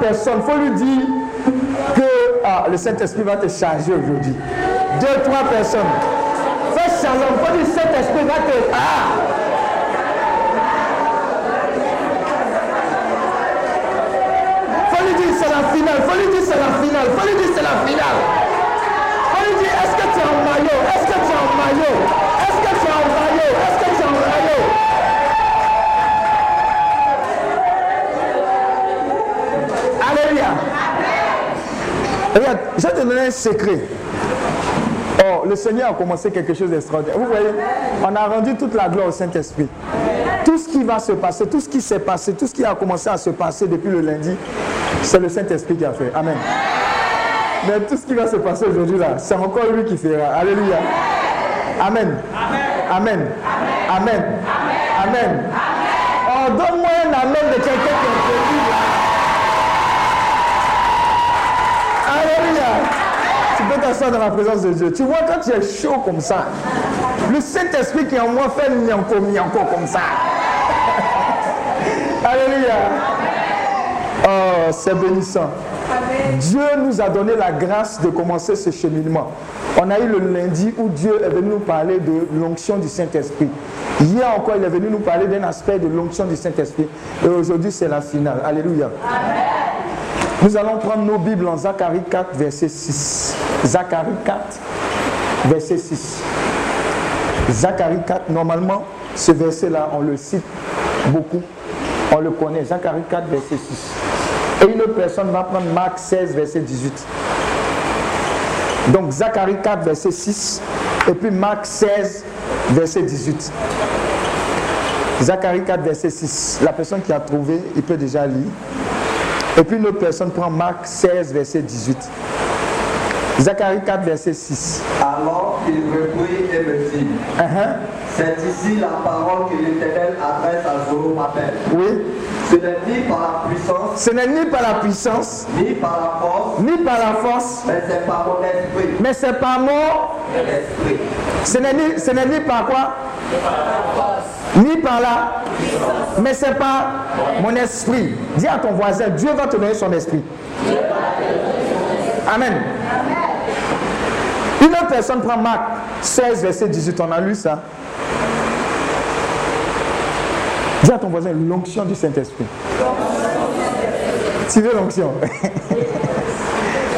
personnes. Il faut lui dire que ah, le Saint-Esprit va te charger aujourd'hui. Deux, trois personnes. Fais shalom. Il faut dire Saint-Esprit va te. Ah! Faut lui dire c'est la finale. Faut lui dire c'est la finale. Faut lui dire c'est la finale. Faut lui dire est-ce que tu es en maillot? Est-ce que tu es en maillot? Regarde, je vais te donner un secret. Oh, le Seigneur a commencé quelque chose d'extraordinaire. Vous voyez, on a rendu toute la gloire au Saint-Esprit. Tout ce qui va se passer, tout ce qui s'est passé, tout ce qui a commencé à se passer depuis le lundi, c'est le Saint-Esprit qui a fait. Amen. Mais tout ce qui va se passer aujourd'hui là, c'est encore lui qui fera. Alléluia. Amen. Amen. Amen. Amen. Oh, donne-moi un amen de quelqu'un Tu peux t'asseoir dans la présence de Dieu. Tu vois, quand tu es chaud comme ça, le Saint-Esprit qui est en moi fait mianko, mianko comme ça. Alléluia. Oh, c'est bénissant. Dieu nous a donné la grâce de commencer ce cheminement. On a eu le lundi où Dieu est venu nous parler de l'onction du Saint-Esprit. Hier encore, il est venu nous parler d'un aspect de l'onction du Saint-Esprit. Et aujourd'hui, c'est la finale. Alléluia. Nous allons prendre nos Bibles en Zacharie 4, verset 6. Zacharie 4, verset 6. Zacharie 4, normalement, ce verset-là, on le cite beaucoup. On le connaît. Zacharie 4, verset 6. Et une autre personne va prendre Marc 16, verset 18. Donc Zacharie 4, verset 6. Et puis Marc 16, verset 18. Zacharie 4, verset 6. La personne qui a trouvé, il peut déjà lire. Et puis une autre personne prend Marc 16, verset 18. Zacharie 4, verset 6. Alors il reprit et me dit, Uh-huh. c'est ici la parole que l'Éternel adresse à Zorobabel. Oui. Ce n'est ni par la puissance, Ce n'est ni par la puissance, ni par la force, ni par la force, mais c'est par mon esprit. mais c'est par moi. L'esprit. Ce n'est ni, ce n'est ni par quoi? Ni par là. Mais c'est par mon esprit. Dis à ton voisin, Dieu va te donner son esprit. Amen. Une autre personne prend Marc 16, verset 18. On a lu ça. Dis à ton voisin, l'onction du Saint-Esprit. Tu veux l'onction?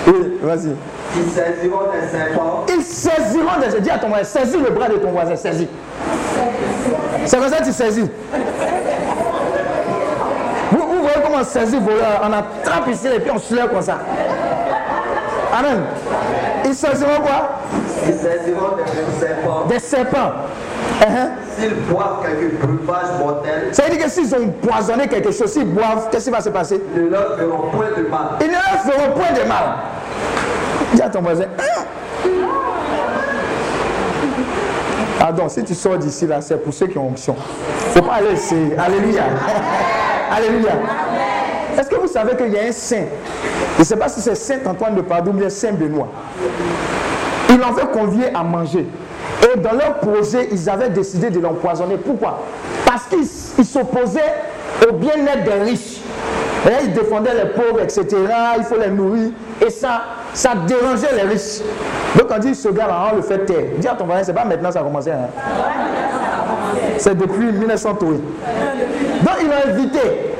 Oui, vas-y. Ils saisiront des serpents, Ils saisiront des... Dis à ton voisin, saisis le bras de ton voisin, saisis. C'est comme ça que tu saisis. Vous, vous voyez comment on saisit voleur On attrape ici et puis on soulève comme ça. Amen. Ils saisiront quoi? Ils saisiront des serpents. Des serpents. Hein? S'ils boivent quelque breuvage mortel, Ça veut dire que s'ils ont empoisonné quelque chose, s'ils boivent, qu'est-ce qui va se passer? ne leur feront point de mal. Ils ne leur feront point de mal. Dis à ton voisin. Hein? Ah si tu sors d'ici là, c'est pour ceux qui ont onction. Il ne faut pas aller essayer. Alléluia. Alléluia. Est-ce que vous savez qu'il y a un saint? Je ne sais pas si c'est Saint Antoine de Padoue ou Saint Benoît. Il en veut convier à manger. Et dans leur projet, ils avaient décidé de l'empoisonner. Pourquoi? Parce qu'ils ils s'opposaient au bien-être des riches. Et ils défendaient les pauvres, etc. Il faut les nourrir. Et ça, ça dérangeait les riches. Donc on dit, ce gars-là, on le fait taire. Dis à ton voisin, c'est pas maintenant ça a commencé. hein. C'est depuis 1900 Toué. Donc il a invité.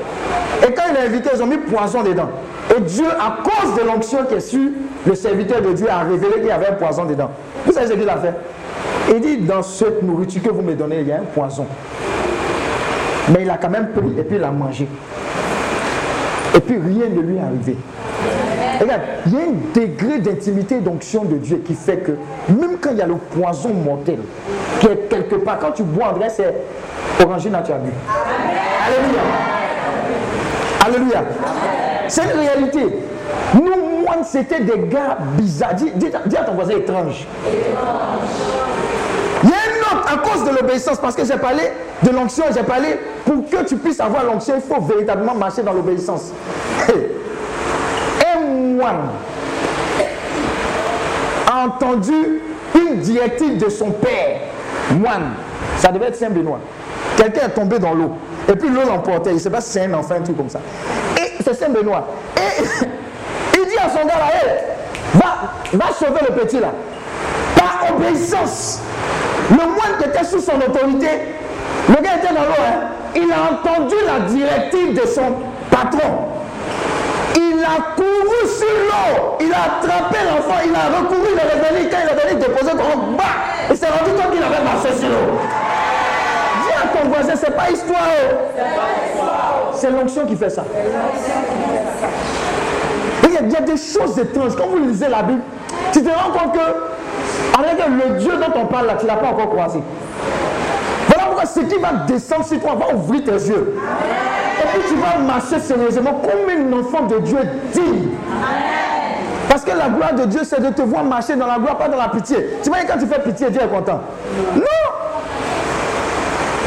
Et quand il a invité, ils ont mis poison dedans. Et Dieu, à cause de l'onction qui est sur le serviteur de Dieu, a révélé qu'il y avait un poison dedans. Vous savez ce qu'il a fait? Il dit, dans cette nourriture que vous me donnez, il y a un poison. Mais il a quand même pris et puis il a mangé. Et puis rien ne lui est arrivé. Regarde, il y a un degré d'intimité d'onction de Dieu qui fait que même quand il y a le poison mortel qui est quelque part, quand tu bois, André, c'est orangina, tu as bu. Alléluia. Alléluia. C'est une réalité. Nous, moines, c'était des gars bizarres. Dis, à ton voisin étrange. Il y a un autre, à cause de l'obéissance, parce que j'ai parlé de l'onction, j'ai parlé pour que tu puisses avoir l'onction, il faut véritablement marcher dans l'obéissance. Un moine a entendu une directive de son père, moine. Ça devait être Saint-Benoît. Quelqu'un est tombé dans l'eau. Et puis l'eau l'emportait. Il ne sait pas si c'est un enfant, un truc comme ça. Et c'est Saint-Benoît. Et il dit à son gars là, va, va sauver le petit là. Par obéissance. Le moine qui était sous son autorité, le gars était dans l'eau, hein. il a entendu la directive de son patron. Il a couru sur l'eau, il a attrapé l'enfant, il a recouru, il est quand il est venu déposer comme bas, il s'est rendu compte qu'il avait marché sur l'eau. Dis à ton voisin, c'est pas histoire. C'est l'onction qui fait ça. Il y, a, il y a des choses étranges. Quand vous lisez la Bible, tu te rends compte que, avec le Dieu dont on parle là, tu ne l'as pas encore croisé. Voilà pourquoi ce qui va descendre sur toi va ouvrir tes yeux. Et puis tu vas marcher sérieusement comme un enfant de Dieu digne. Parce que la gloire de Dieu, c'est de te voir marcher dans la gloire, pas dans la pitié. Tu vois, quand tu fais pitié, Dieu est content. Non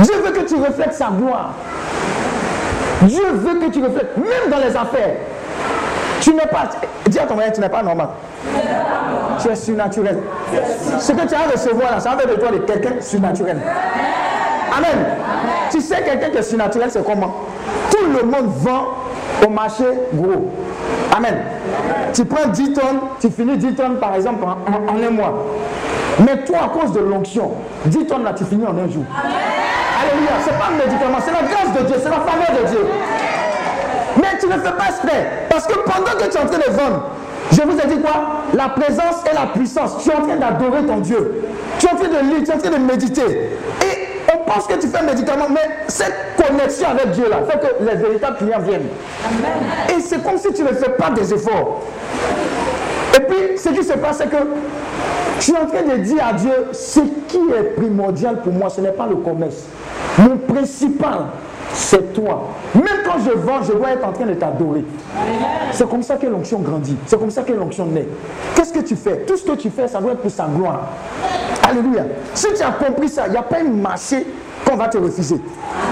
Dieu veut que tu reflètes sa gloire. Dieu veut que tu reflètes, même dans les affaires. Tu n'es pas, dis à ton mari, tu n'es pas normal. Tu es surnaturel. Ce que tu as à recevoir là, ça va de toi de quelqu'un surnaturel. Amen. Tu sais, quelqu'un qui est surnaturel, c'est comment? Tout le monde vend au marché gros. Amen. Tu prends 10 tonnes, tu finis 10 tonnes par exemple en, en- un mois. Mais toi, à cause de l'onction, 10 tonnes là, tu finis en un jour. Alléluia. Ce n'est pas un médicament, c'est la grâce de Dieu, c'est la faveur de Dieu. Mais tu ne fais pas exprès. Parce que pendant que tu es en train de vendre, je vous ai dit quoi? La présence et la puissance. Tu es en train d'adorer ton Dieu. Tu es en train de lire, tu es en train de méditer. Et on pense que tu fais un médicament, mais cette connexion avec Dieu là fait que les véritables clients viennent. Et c'est comme si tu ne fais pas des efforts. Et puis, ce qui se passe, c'est que je suis en train de dire à Dieu, ce qui est primordial pour moi, ce n'est pas le commerce. Mon principal, c'est toi. Même quand je vends, je dois être en train de t'adorer. C'est comme ça que l'onction grandit. C'est comme ça que l'onction naît. Qu'est-ce que tu fais? Tout ce que tu fais, ça doit être pour sa gloire. Alléluia. Si tu as compris ça, il n'y a pas un marché qu'on va te refuser.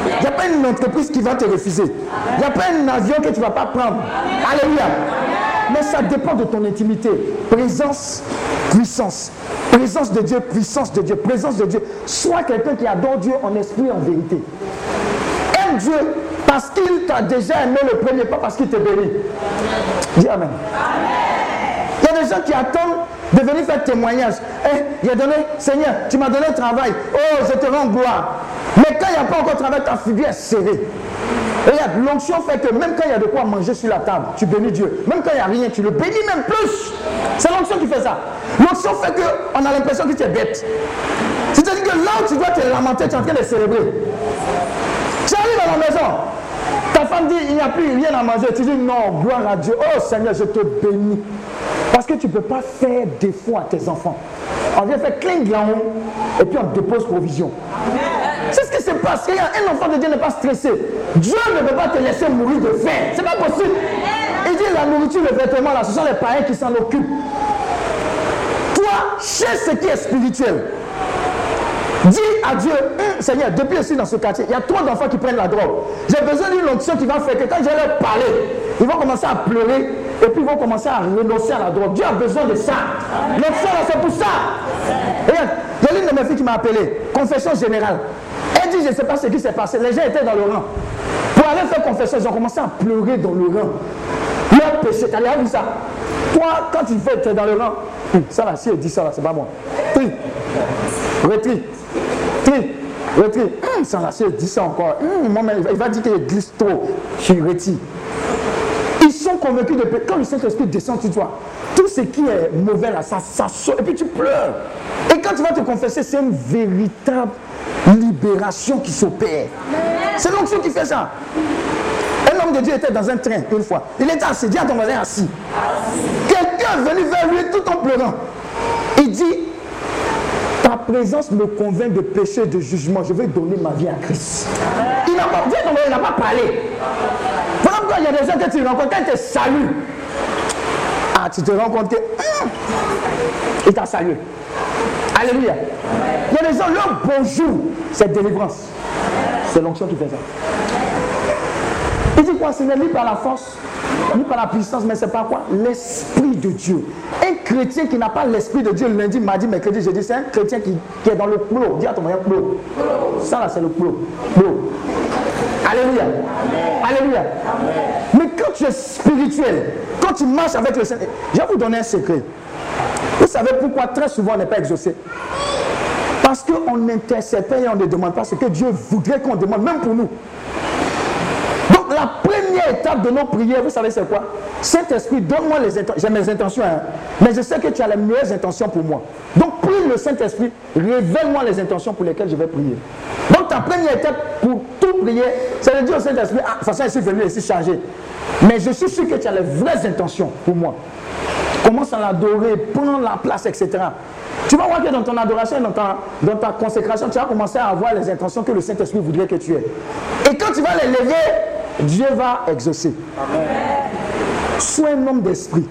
Il n'y a pas une entreprise qui va te refuser. Il n'y a pas un avion que tu ne vas pas prendre. Alléluia. Mais ça dépend de ton intimité. Présence, puissance. Présence de Dieu, puissance de Dieu, présence de Dieu. Sois quelqu'un qui adore Dieu en esprit et en vérité. Aime Dieu parce qu'il t'a déjà aimé le premier pas parce qu'il te bénit. Dis Amen. Il y a des gens qui attendent de venir faire témoignage. Eh, il a donné, Seigneur, tu m'as donné le travail. Oh, je te rends gloire. Mais quand il n'y a pas encore de travail, ta figure est serrée. Regarde, l'onction fait que même quand il y a de quoi manger sur la table, tu bénis Dieu. Même quand il n'y a rien, tu le bénis même plus. C'est l'onction qui fait ça. L'onction fait qu'on a l'impression que tu es bête. C'est-à-dire que là où tu dois te lamenter, tu es en train de célébrer. Tu arrives à la maison, ta femme dit il n'y a plus rien à manger. Tu dis non, gloire à Dieu. Oh Seigneur, je te bénis. Parce que tu ne peux pas faire défaut à tes enfants. On vient faire cling là-haut et puis on dépose provision. C'est ce qui se passe. Regarde, un enfant de Dieu n'est pas stressé. Dieu ne peut pas te laisser mourir de faim. C'est pas possible. Il dit la nourriture, le vêtement, là, ce sont les païens qui s'en occupent. Toi, cherche ce qui est spirituel. Dis à Dieu, Hum, Seigneur, depuis ici dans ce quartier, il y a trop d'enfants qui prennent la drogue. J'ai besoin d'une onction qui va faire que quand je leur parler, ils vont commencer à pleurer et puis ils vont commencer à renoncer à la drogue. Dieu a besoin de ça. L'onction c'est pour ça. Regarde, il y a l'une de mes filles qui m'a appelé, confession générale. Elle dit, je ne sais pas ce qui s'est passé. Les gens étaient dans le rang. Pour aller faire confession, ils ont commencé à pleurer dans le rang. Leur péché, tu as vu ça? Toi, quand tu fais, tu es dans le rang, Hum, ça là, si elle dit ça là, c'est pas moi. Tri, retri, tri, retri. Hum, ça là, si elle dit ça encore, hum, il va dire qu'il glisse trop. Je retire. Ils sont convaincus de. Quand le Saint-Esprit descend sur toi, tout ce qui est mauvais là, ça, ça sort. Et puis tu pleures. Et quand tu vas te confesser, c'est une véritable libération qui s'opère. C'est l'onction qui fait ça. Un homme de Dieu était dans un train une fois. Il était assis, dis à ton voisin assis. Quelqu'un est venu vers lui tout en pleurant. Il dit, ta présence me convainc de péché de jugement. Je vais donner ma vie à Christ. Il n'a pas, voisin, il n'a pas parlé. Voilà pourquoi il y a des gens que tu rencontres, quand ils te saluent, ah, tu te rends compte que, hum, t'a salué. Alléluia. Il y a des gens, leur bonjour, c'est délivrance. C'est l'onction qui fait ça. Il dit quoi? Ce n'est ni par la force, ni par la puissance, mais c'est par quoi? L'Esprit de Dieu. Un chrétien qui n'a pas l'Esprit de Dieu lundi, mardi, mercredi, jeudi, c'est un chrétien qui, est dans le plot. Dis à ton moyen plot. Ça là, c'est le plot. Alléluia. Alléluia. Mais quand tu es spirituel, quand tu marches avec le Seigneur, je vais vous donner un secret. Vous savez pourquoi très souvent on n'est pas exaucé? Parce qu'on n'intercède pas et on ne demande pas ce que Dieu voudrait qu'on demande, même pour nous. Donc la première étape de nos prières, vous savez c'est quoi? Saint-Esprit, donne-moi les intentions. J'ai mes intentions, hein. mais je sais que tu as les meilleures intentions pour moi. Donc prie le Saint-Esprit, révèle-moi les intentions pour lesquelles je vais prier. Donc ta première étape pour tout prier, c'est de dire au Saint-Esprit, ah, de toute façon, je suis venu ici changer. Mais je suis sûr que tu as les vraies intentions pour moi. Commence à l'adorer, prends la place, etc. Tu vas voir que dans ton adoration, dans ta, dans ta consécration, tu vas commencer à avoir les intentions que le Saint-Esprit voudrait que tu aies. Et quand tu vas les lever, Dieu va exaucer. Amen. Sois un homme d'esprit.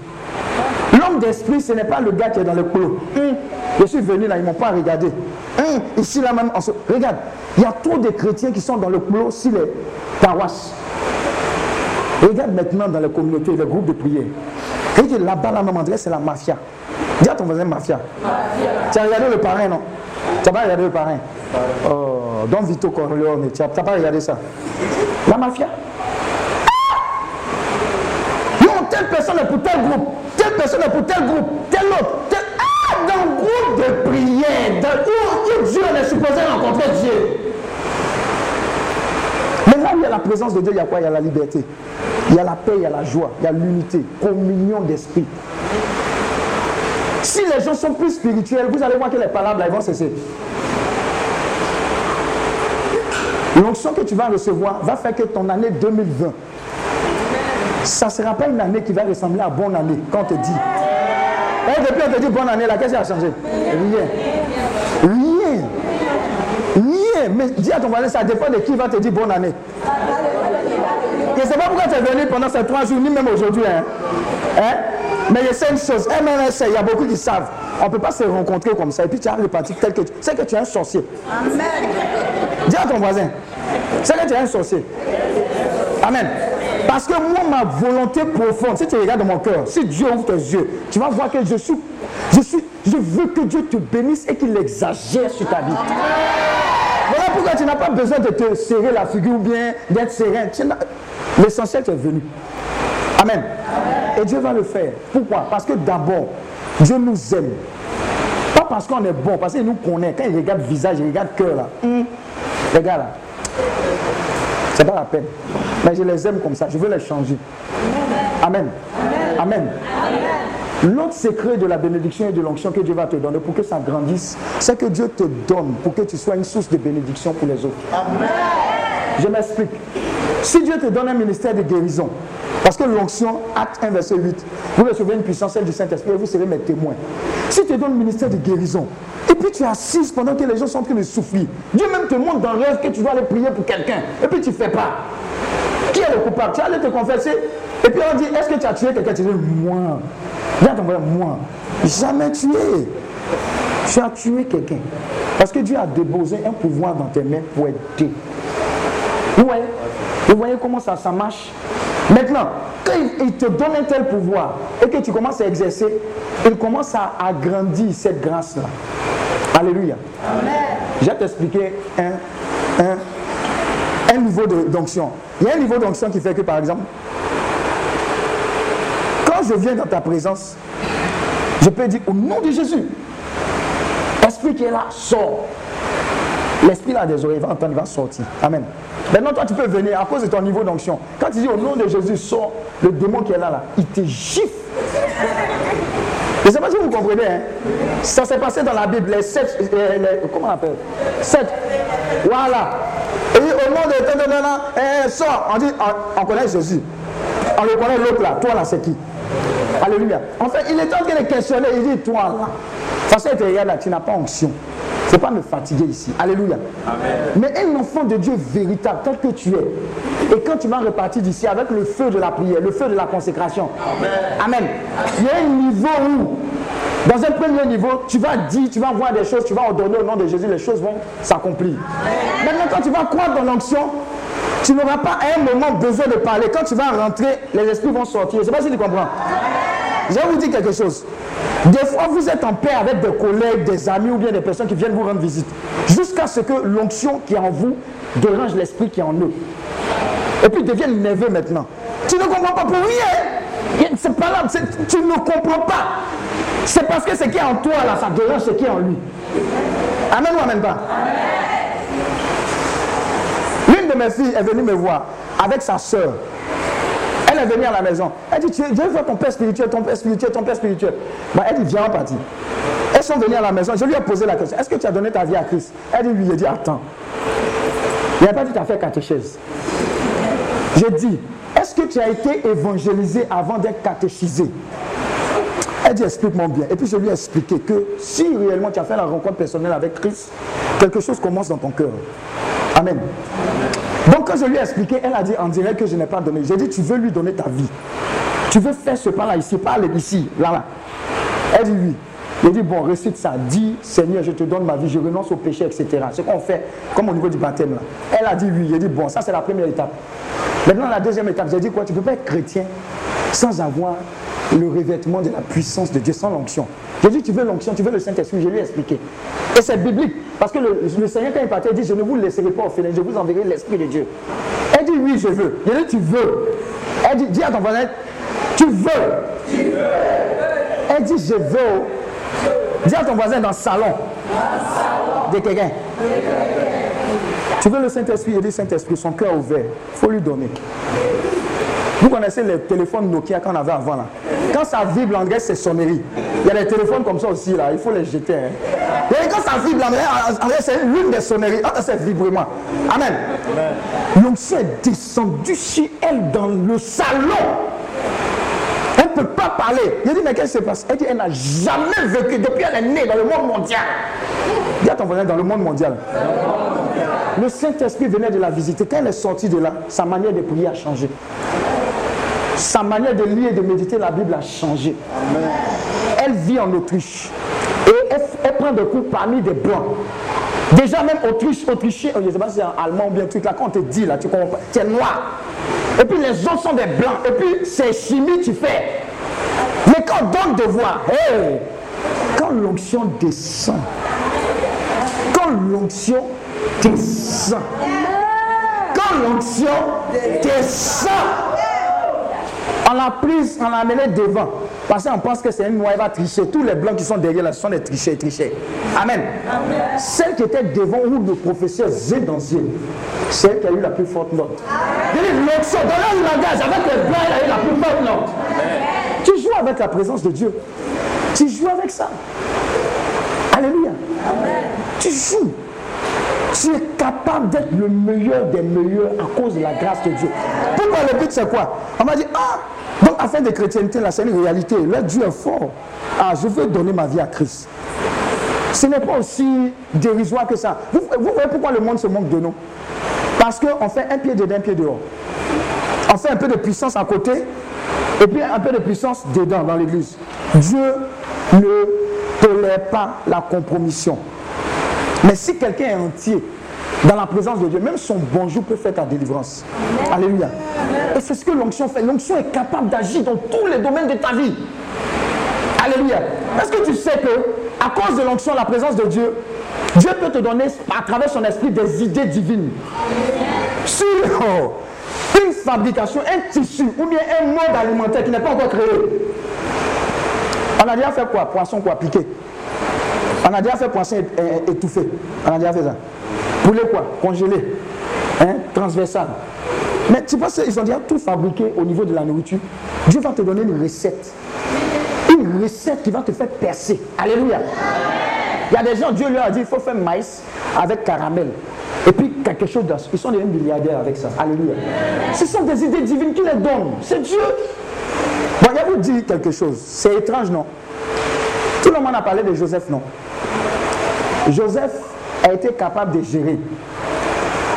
L'homme d'esprit, ce n'est pas le gars qui est dans le clos. Hum, je suis venu là, ils ne m'ont pas regardé. Hum, ici, là même, regarde, il y a trop de chrétiens qui sont dans le clos sur les paroisses. Regarde maintenant dans les communautés, les groupes de prière. Regarde là-bas, la même endroit, c'est la mafia. Dis à ton voisin mafia. Tu as regardé le parrain, non? Tu n'as pas regardé le parrain? Oh, Don Vito Corleone, tu n'as pas regardé ça? La mafia? Non, telle personne est pour tel groupe, telle personne est pour tel groupe, tel autre, tel... Ah, dans le groupe de prière, dans où, Dieu est supposé rencontrer Dieu. Mais là où il y a la présence de Dieu, il y a quoi? Il y a la liberté. Il y a la paix, il y a la joie, il y a l'unité, communion d'esprit. Si les gens sont plus spirituels, vous allez voir que les palabres là, vont cesser. L'onction que tu vas recevoir va faire que ton année 2020, ça ne sera pas une année qui va ressembler à bonne année quand on te dit. Et depuis on te dit bonne année, là, qu'est-ce a changé? Rien. Rien. Rien. Mais dis à ton voisin, ça dépend de qui va te dire bonne année. Je ne sais pas pourquoi tu es venu pendant ces trois jours, ni même aujourd'hui. Hein? hein? Mais je sais une chose, MNS, il y a beaucoup qui savent. On ne peut pas se rencontrer comme ça et puis tu as reparti tel que tu sais que tu es un sorcier. Amen. Dis à ton voisin, c'est que tu es un sorcier. Amen. Parce que moi, ma volonté profonde, si tu regardes dans mon cœur, si Dieu ouvre tes yeux, tu vas voir que je suis, je suis, je veux que Dieu te bénisse et qu'il exagère sur ta vie. Voilà pourquoi tu n'as pas besoin de te serrer la figure ou bien d'être serein. L'essentiel, est venu. Amen. Et Dieu va le faire. Pourquoi? Parce que d'abord, Dieu nous aime. Pas parce qu'on est bon, parce qu'il nous connaît. Quand il regarde visage, il regarde cœur là. Hum, regarde là. C'est pas la peine. Mais je les aime comme ça. Je veux les changer. Amen. Amen. L'autre secret de la bénédiction et de l'onction que Dieu va te donner pour que ça grandisse, c'est que Dieu te donne pour que tu sois une source de bénédiction pour les autres. Amen. Je m'explique. Si Dieu te donne un ministère de guérison, parce que l'onction, acte 1, verset 8, vous recevez une puissance, celle du Saint-Esprit, et vous serez mes témoins. Si tu donnes le ministère de guérison, et puis tu assises pendant que les gens sont en train de souffrir, Dieu même te montre dans le rêve que tu dois aller prier pour quelqu'un, et puis tu ne fais pas. Qui est le coupable Tu allais te confesser, et puis on dit, est-ce que tu as tué quelqu'un? Tu dis, moi. Viens ton moi. Jamais tué. Tu as tué quelqu'un. Parce que Dieu a déposé un pouvoir dans tes mains pour aider. Voyez Vous voyez comment ça, ça marche Maintenant, quand il te donne un tel pouvoir et que tu commences à exercer, il commence à agrandir cette grâce-là. Alléluia. Je vais t'expliquer un, un, un niveau d'onction. Il y a un niveau d'onction qui fait que, par exemple, quand je viens dans ta présence, je peux dire au nom de Jésus, Esprit qui est là, sort. L'esprit a des oreilles, va entendre, il va sortir. Amen. Maintenant, toi, tu peux venir à cause de ton niveau d'onction. Quand tu dis au nom de Jésus, sort, le démon qui est là, là, il te gifle. Je ne sais pas si vous comprenez. Hein? Ça s'est passé dans la Bible, les sept, euh, comment on appelle? Sept. Voilà. Et au nom de eh, sort. On dit, on, connaît Jésus. On le connaît l'autre là. Toi là, c'est qui? Alléluia. En fait, il est en train de questionner. Il dit, toi là. Façon, là, tu n'as pas onction ne pas me fatiguer ici. Alléluia. Mais un enfant de Dieu véritable, tel que tu es, et quand tu vas repartir d'ici avec le feu de la prière, le feu de la consécration, Amen. Il y a un niveau où Dans un premier niveau, tu vas dire, tu vas voir des choses, tu vas ordonner au nom de Jésus, les choses vont s'accomplir. Maintenant, quand tu vas croire dans l'onction, tu n'auras pas à un moment besoin de parler. Quand tu vas rentrer, les esprits vont sortir. Je ne sais pas si tu comprends. Je vais vous dire quelque chose. Des fois, vous êtes en paix avec des collègues, des amis ou bien des personnes qui viennent vous rendre visite. Jusqu'à ce que l'onction qui est en vous dérange l'esprit qui est en eux. Et puis deviennent nerveux maintenant. Tu ne comprends pas pour rien. C'est pas là. Tu ne comprends pas. C'est parce que ce qui est en toi, là, ça dérange ce qui est en lui. Amen ou amen pas? L'une de mes filles est venue me voir avec sa soeur. Est venue à la maison. Elle dit, je veux ton père spirituel, ton père spirituel, ton père spirituel. Bah, elle dit, viens, on partit. Elles sont venues à la maison. Je lui ai posé la question, est-ce que tu as donné ta vie à Christ? Elle dit, oui. J'ai dit, attends. Il n'a pas dit, tu as fait catéchèse. J'ai dit, est-ce que tu as été évangélisé avant d'être catéchisé? Elle dit, explique-moi bien. Et puis je lui ai expliqué que si réellement tu as fait la rencontre personnelle avec Christ, quelque chose commence dans ton cœur. Amen. Donc quand je lui ai expliqué, elle a dit, on dirait que je n'ai pas donné. J'ai dit, tu veux lui donner ta vie. Tu veux faire ce pas là ici, pas ici, là, là. Elle dit oui. Il dit, bon, récite ça. Dis, Seigneur, je te donne ma vie, je renonce au péché, etc. Ce qu'on fait, comme au niveau du baptême. Là. Elle a dit oui. Il dit, bon, ça c'est la première étape. Maintenant, la deuxième étape, j'ai dit quoi? Tu ne peux pas être chrétien sans avoir le revêtement de la puissance de Dieu, sans l'onction. Dit, tu veux l'onction, tu veux le Saint-Esprit, je lui ai expliqué. Et c'est biblique, parce que le, Seigneur, quand il partait, il dit, je ne vous laisserai pas au je vous enverrai l'Esprit de Dieu. Elle dit, oui, je veux. Il dit, tu veux. Elle dit, dis à ton voisin, tu veux. Elle dit, je veux. Dis à ton voisin dans le salon. De quelqu'un. Tu veux le Saint-Esprit, il dit Saint-Esprit, son cœur ouvert. Il faut lui donner. Vous connaissez les téléphones Nokia qu'on avait avant là? Quand ça vibre, en c'est sonnerie. Il y a des téléphones comme ça aussi là, il faut les jeter. Hein. Et quand ça vibre, en c'est l'une des sonneries. Ah, c'est vibrement. Amen. L'onction est descendu sur elle dans le salon ne peut pas parler. Il dit, mais qu'est-ce qui se passe? Elle dit, elle n'a jamais vécu, depuis elle est née dans le monde mondial. Dis à ton voisin, dans le monde mondial. Le Saint-Esprit venait de la visiter. Quand elle est sortie de là, sa manière de prier a changé. Sa manière de lire et de méditer la Bible a changé. Elle vit en Autriche. Et elle, prend des cours parmi des blancs. Déjà même Autriche, Autrichien, je ne sais pas si c'est en allemand ou bien truc là, quand on te dit là, tu comprends, tu es noir. Et puis les autres sont des blancs. Et puis c'est chimie, tu fais. Mais quand on donne de voir, quand l'onction descend, quand l'onction descend, quand l'onction descend, on l'a prise, on l'a amenée devant. Parce qu'on pense que c'est une noix, elle va tricher. Tous les blancs qui sont derrière là, sont des trichés, trichés. Amen. Celle qui était devant, ou le professeur Z dans c'est elle qui a eu la plus forte note. L'onction, dans le langage, avec les blancs, elle a eu la plus forte note. Tu joues avec la présence de Dieu. Tu joues avec ça. Alléluia. Tu joues. Tu es capable d'être le meilleur des meilleurs à cause de la grâce de Dieu. Pourquoi le but c'est quoi? On m'a dit, ah, donc afin de chrétienté, là c'est une réalité. Là Dieu est fort. Ah, je veux donner ma vie à Christ. Ce n'est pas aussi dérisoire que ça. Vous, vous voyez pourquoi le monde se moque de nous? Parce qu'on fait un pied dedans, un pied dehors. On fait un peu de puissance à côté et puis un peu de puissance dedans dans l'église. Dieu ne tolère pas la compromission. Mais si quelqu'un est entier dans la présence de Dieu, même son bonjour peut faire ta délivrance. Alléluia. Et c'est ce que l'onction fait. L'onction est capable d'agir dans tous les domaines de ta vie. Alléluia. Est-ce que tu sais que, à cause de l'onction, la présence de Dieu, Dieu peut te donner, à travers son esprit, des idées divines sur une fabrication, un tissu ou bien un mode alimentaire qui n'est pas encore créé. On a déjà fait quoi? Poisson quoi? Piqué. On a déjà fait poisson étouffé. On a déjà fait ça. Poulet quoi? Congelé. Hein? Transversal. Mais tu penses qu'ils ont déjà tout fabriqué au niveau de la nourriture? Dieu va te donner une recette. Une recette qui va te faire percer. Alléluia. Il y a des gens, Dieu leur a dit, il faut faire maïs avec caramel. Et puis quelque chose d'autre. Ils sont des milliardaires avec ça. Alléluia. Ce sont des idées divines qui les donnent. C'est Dieu. Vais vous dire quelque chose? C'est étrange, non? Tout le monde a parlé de Joseph, non? Joseph a été capable de gérer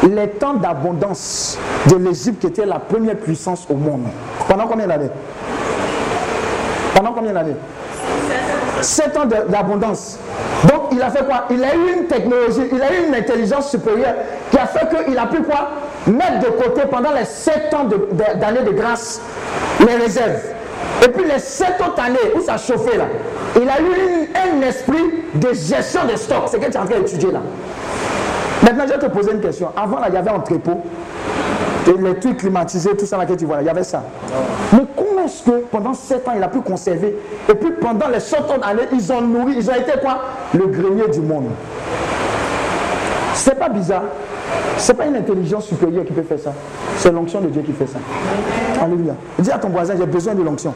les temps d'abondance de l'Égypte qui était la première puissance au monde. Pendant combien d'années? Pendant combien d'années? 7 ans d'abondance. Donc il a fait quoi? Il a eu une technologie, il a eu une intelligence supérieure qui a fait qu'il a pu quoi? Mettre de côté pendant les 7 ans d'années de, grâce les réserves. Et puis les 7 autres années où ça chauffait là, il a eu un esprit de gestion des stocks. C'est ce que tu es en train d'étudier là. Maintenant, je vais te poser une question. Avant, là, il y avait un trépeau, les trucs climatisés, tout ça là tu vois, il y avait ça. Mais comment est-ce que pendant 7 ans, il a pu conserver? Et puis pendant les 7 ans d'années, ils ont nourri, ils ont été quoi? Le grenier du monde. C'est pas bizarre. C'est pas une intelligence supérieure qui peut faire ça. C'est l'onction de Dieu qui fait ça. Alléluia. Dis à ton voisin, j'ai besoin de l'onction.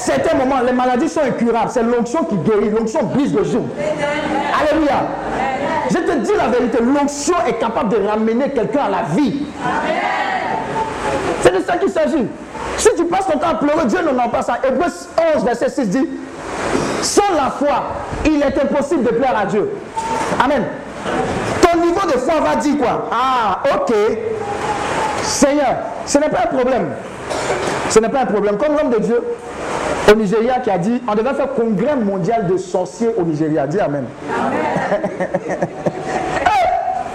À un certain moment, les maladies sont incurables. C'est l'onction qui guérit. L'onction brise le jour. Alléluia. Je te dis la vérité, l'onction est capable de ramener quelqu'un à la vie. C'est de ça qu'il s'agit. Si tu passes ton temps à pleurer, Dieu n'en pas ça. Hébreu 11, verset 6 dit Sans la foi, il est impossible de plaire à Dieu. Amen. Ton niveau de foi va dire quoi? Ah, ok. Seigneur, ce n'est pas un problème. Ce n'est pas un problème. Comme l'homme de Dieu au Nigeria qui a dit on devait faire congrès mondial de sorciers au Nigeria. Dis Amen.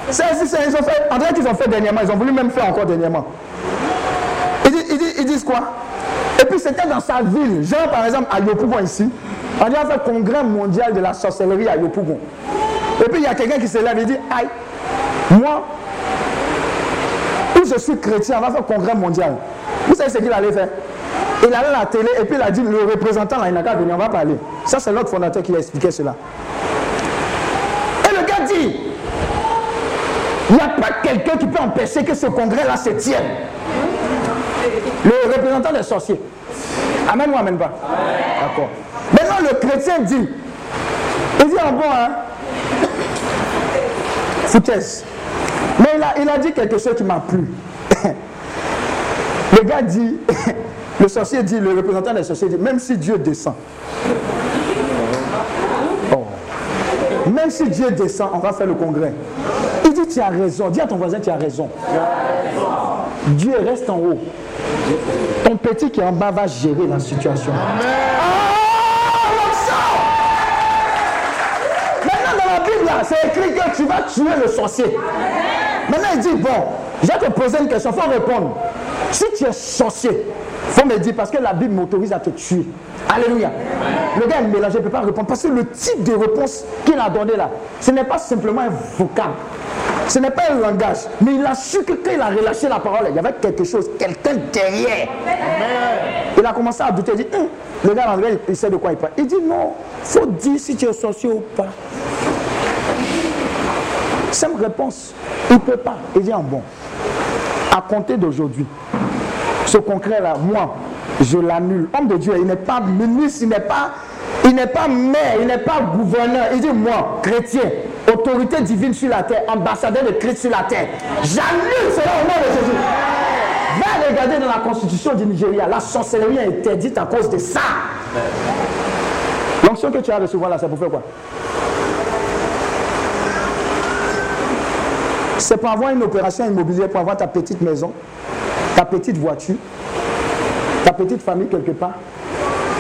c'est, c'est, ils ont fait, en qu'ils ont fait dernièrement, ils ont voulu même faire encore dernièrement. Ils disent, quoi? Et puis c'était dans sa ville, genre par exemple à Yopougon ici, on devait faire congrès mondial de la sorcellerie à Yopougon. Et puis il y a quelqu'un qui se lève et dit Aïe, moi, où je suis chrétien, on va faire congrès mondial. Vous savez ce qu'il allait faire? Il allait à la télé et puis il a dit Le représentant là, il n'a qu'à venir, on va parler. Ça, c'est l'autre fondateur qui a expliqué cela. Et le gars dit Il n'y a pas quelqu'un qui peut empêcher que ce congrès-là se tienne. Le représentant des sorciers. Amen ou amène pas? D'accord. Maintenant, le chrétien dit Il dit en bon, hein? Foutaise. Mais il a, il a dit quelque chose qui m'a plu. le gars dit, le sorcier dit, le représentant des sorciers dit, même si Dieu descend, oh, même si Dieu descend, on va faire le congrès. Il dit, tu as raison. Dis à ton voisin, tu as raison. Dieu reste en haut. Ton petit qui est en bas va gérer la situation. c'est écrit que tu vas tuer le sorcier. Maintenant, il dit, bon, je vais te poser une question, il faut répondre. Si tu es sorcier, il faut me dire, parce que la Bible m'autorise à te tuer. Alléluia. Le gars est mélangé, il ne peut pas répondre. Parce que le type de réponse qu'il a donné là, ce n'est pas simplement un vocable. Ce n'est pas un langage. Mais il a su que quand il a relâché la parole, il y avait quelque chose, quelqu'un derrière. Il a commencé à douter. Il dit, hum. le gars, en il sait de quoi il parle. Il dit, non, il faut dire si tu es sorcier ou pas. Simple réponse. Il ne peut pas. Il dit en bon. À compter d'aujourd'hui, ce concret-là, moi, je l'annule. Homme de Dieu, il n'est pas ministre, il n'est pas, il n'est pas maire, il n'est pas gouverneur. Il dit moi, chrétien, autorité divine sur la terre, ambassadeur de Christ sur la terre. J'annule cela au nom de Jésus. Va regarder dans la constitution du Nigeria, la sorcellerie est interdite à cause de ça. L'onction que tu as reçue là, c'est pour faire quoi? C'est pour avoir une opération immobilière, pour avoir ta petite maison, ta petite voiture, ta petite famille quelque part.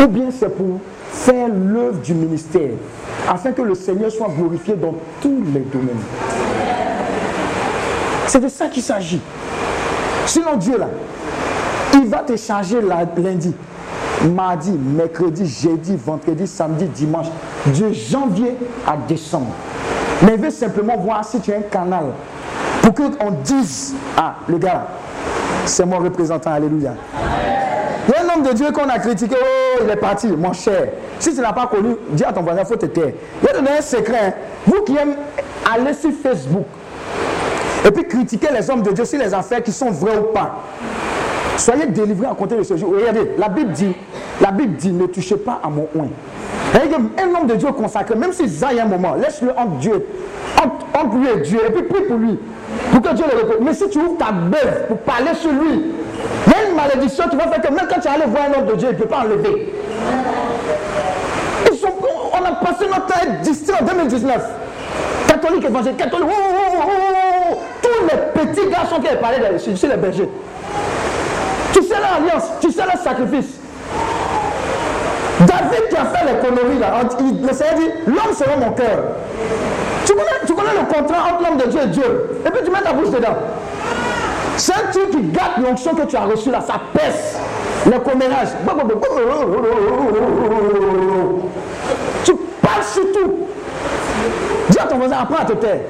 Ou bien c'est pour faire l'œuvre du ministère, afin que le Seigneur soit glorifié dans tous les domaines. C'est de ça qu'il s'agit. Sinon Dieu là, il va te charger lundi, mardi, mercredi, jeudi, vendredi, samedi, dimanche, de janvier à décembre. Mais il veut simplement voir si tu as un canal pour qu'on dise, ah, le gars, c'est mon représentant, alléluia. Il y a un homme de Dieu qu'on a critiqué, oh, il est parti, mon cher. Si tu n'as pas connu, dis à ton voisin, il faut te taire. Il y a un secret. Vous qui aimez aller sur Facebook et puis critiquer les hommes de Dieu sur les affaires qui sont vraies ou pas. Soyez délivrés à compter de ce jour. Regardez, la Bible dit, la Bible dit, ne touchez pas à mon oin. Un homme de Dieu consacré, même s'il a un moment, laisse-le entre Dieu, lui et Dieu, et puis prie pour lui, pour que Dieu le repose. Mais si tu ouvres ta bœuf pour parler sur lui, il y a une malédiction qui va faire que même quand tu allais voir un homme de Dieu, il ne peut pas enlever. on a passé notre temps à en 2019. Catholique, évangélique, catholique, tous les petits garçons qui avaient parlé sur les bergers. Tu sais l'alliance, tu sais le sacrifice. David qui a fait les conneries là, le Seigneur dit, l'homme sera mon cœur. Le contrat entre l'homme de Dieu et Dieu. Et puis tu mets ta bouche dedans. C'est un qui gâte l'onction que tu as reçue là, ça pèse. Le commérage. Tu parles sur tout. Dis à ton voisin, apprends à te taire.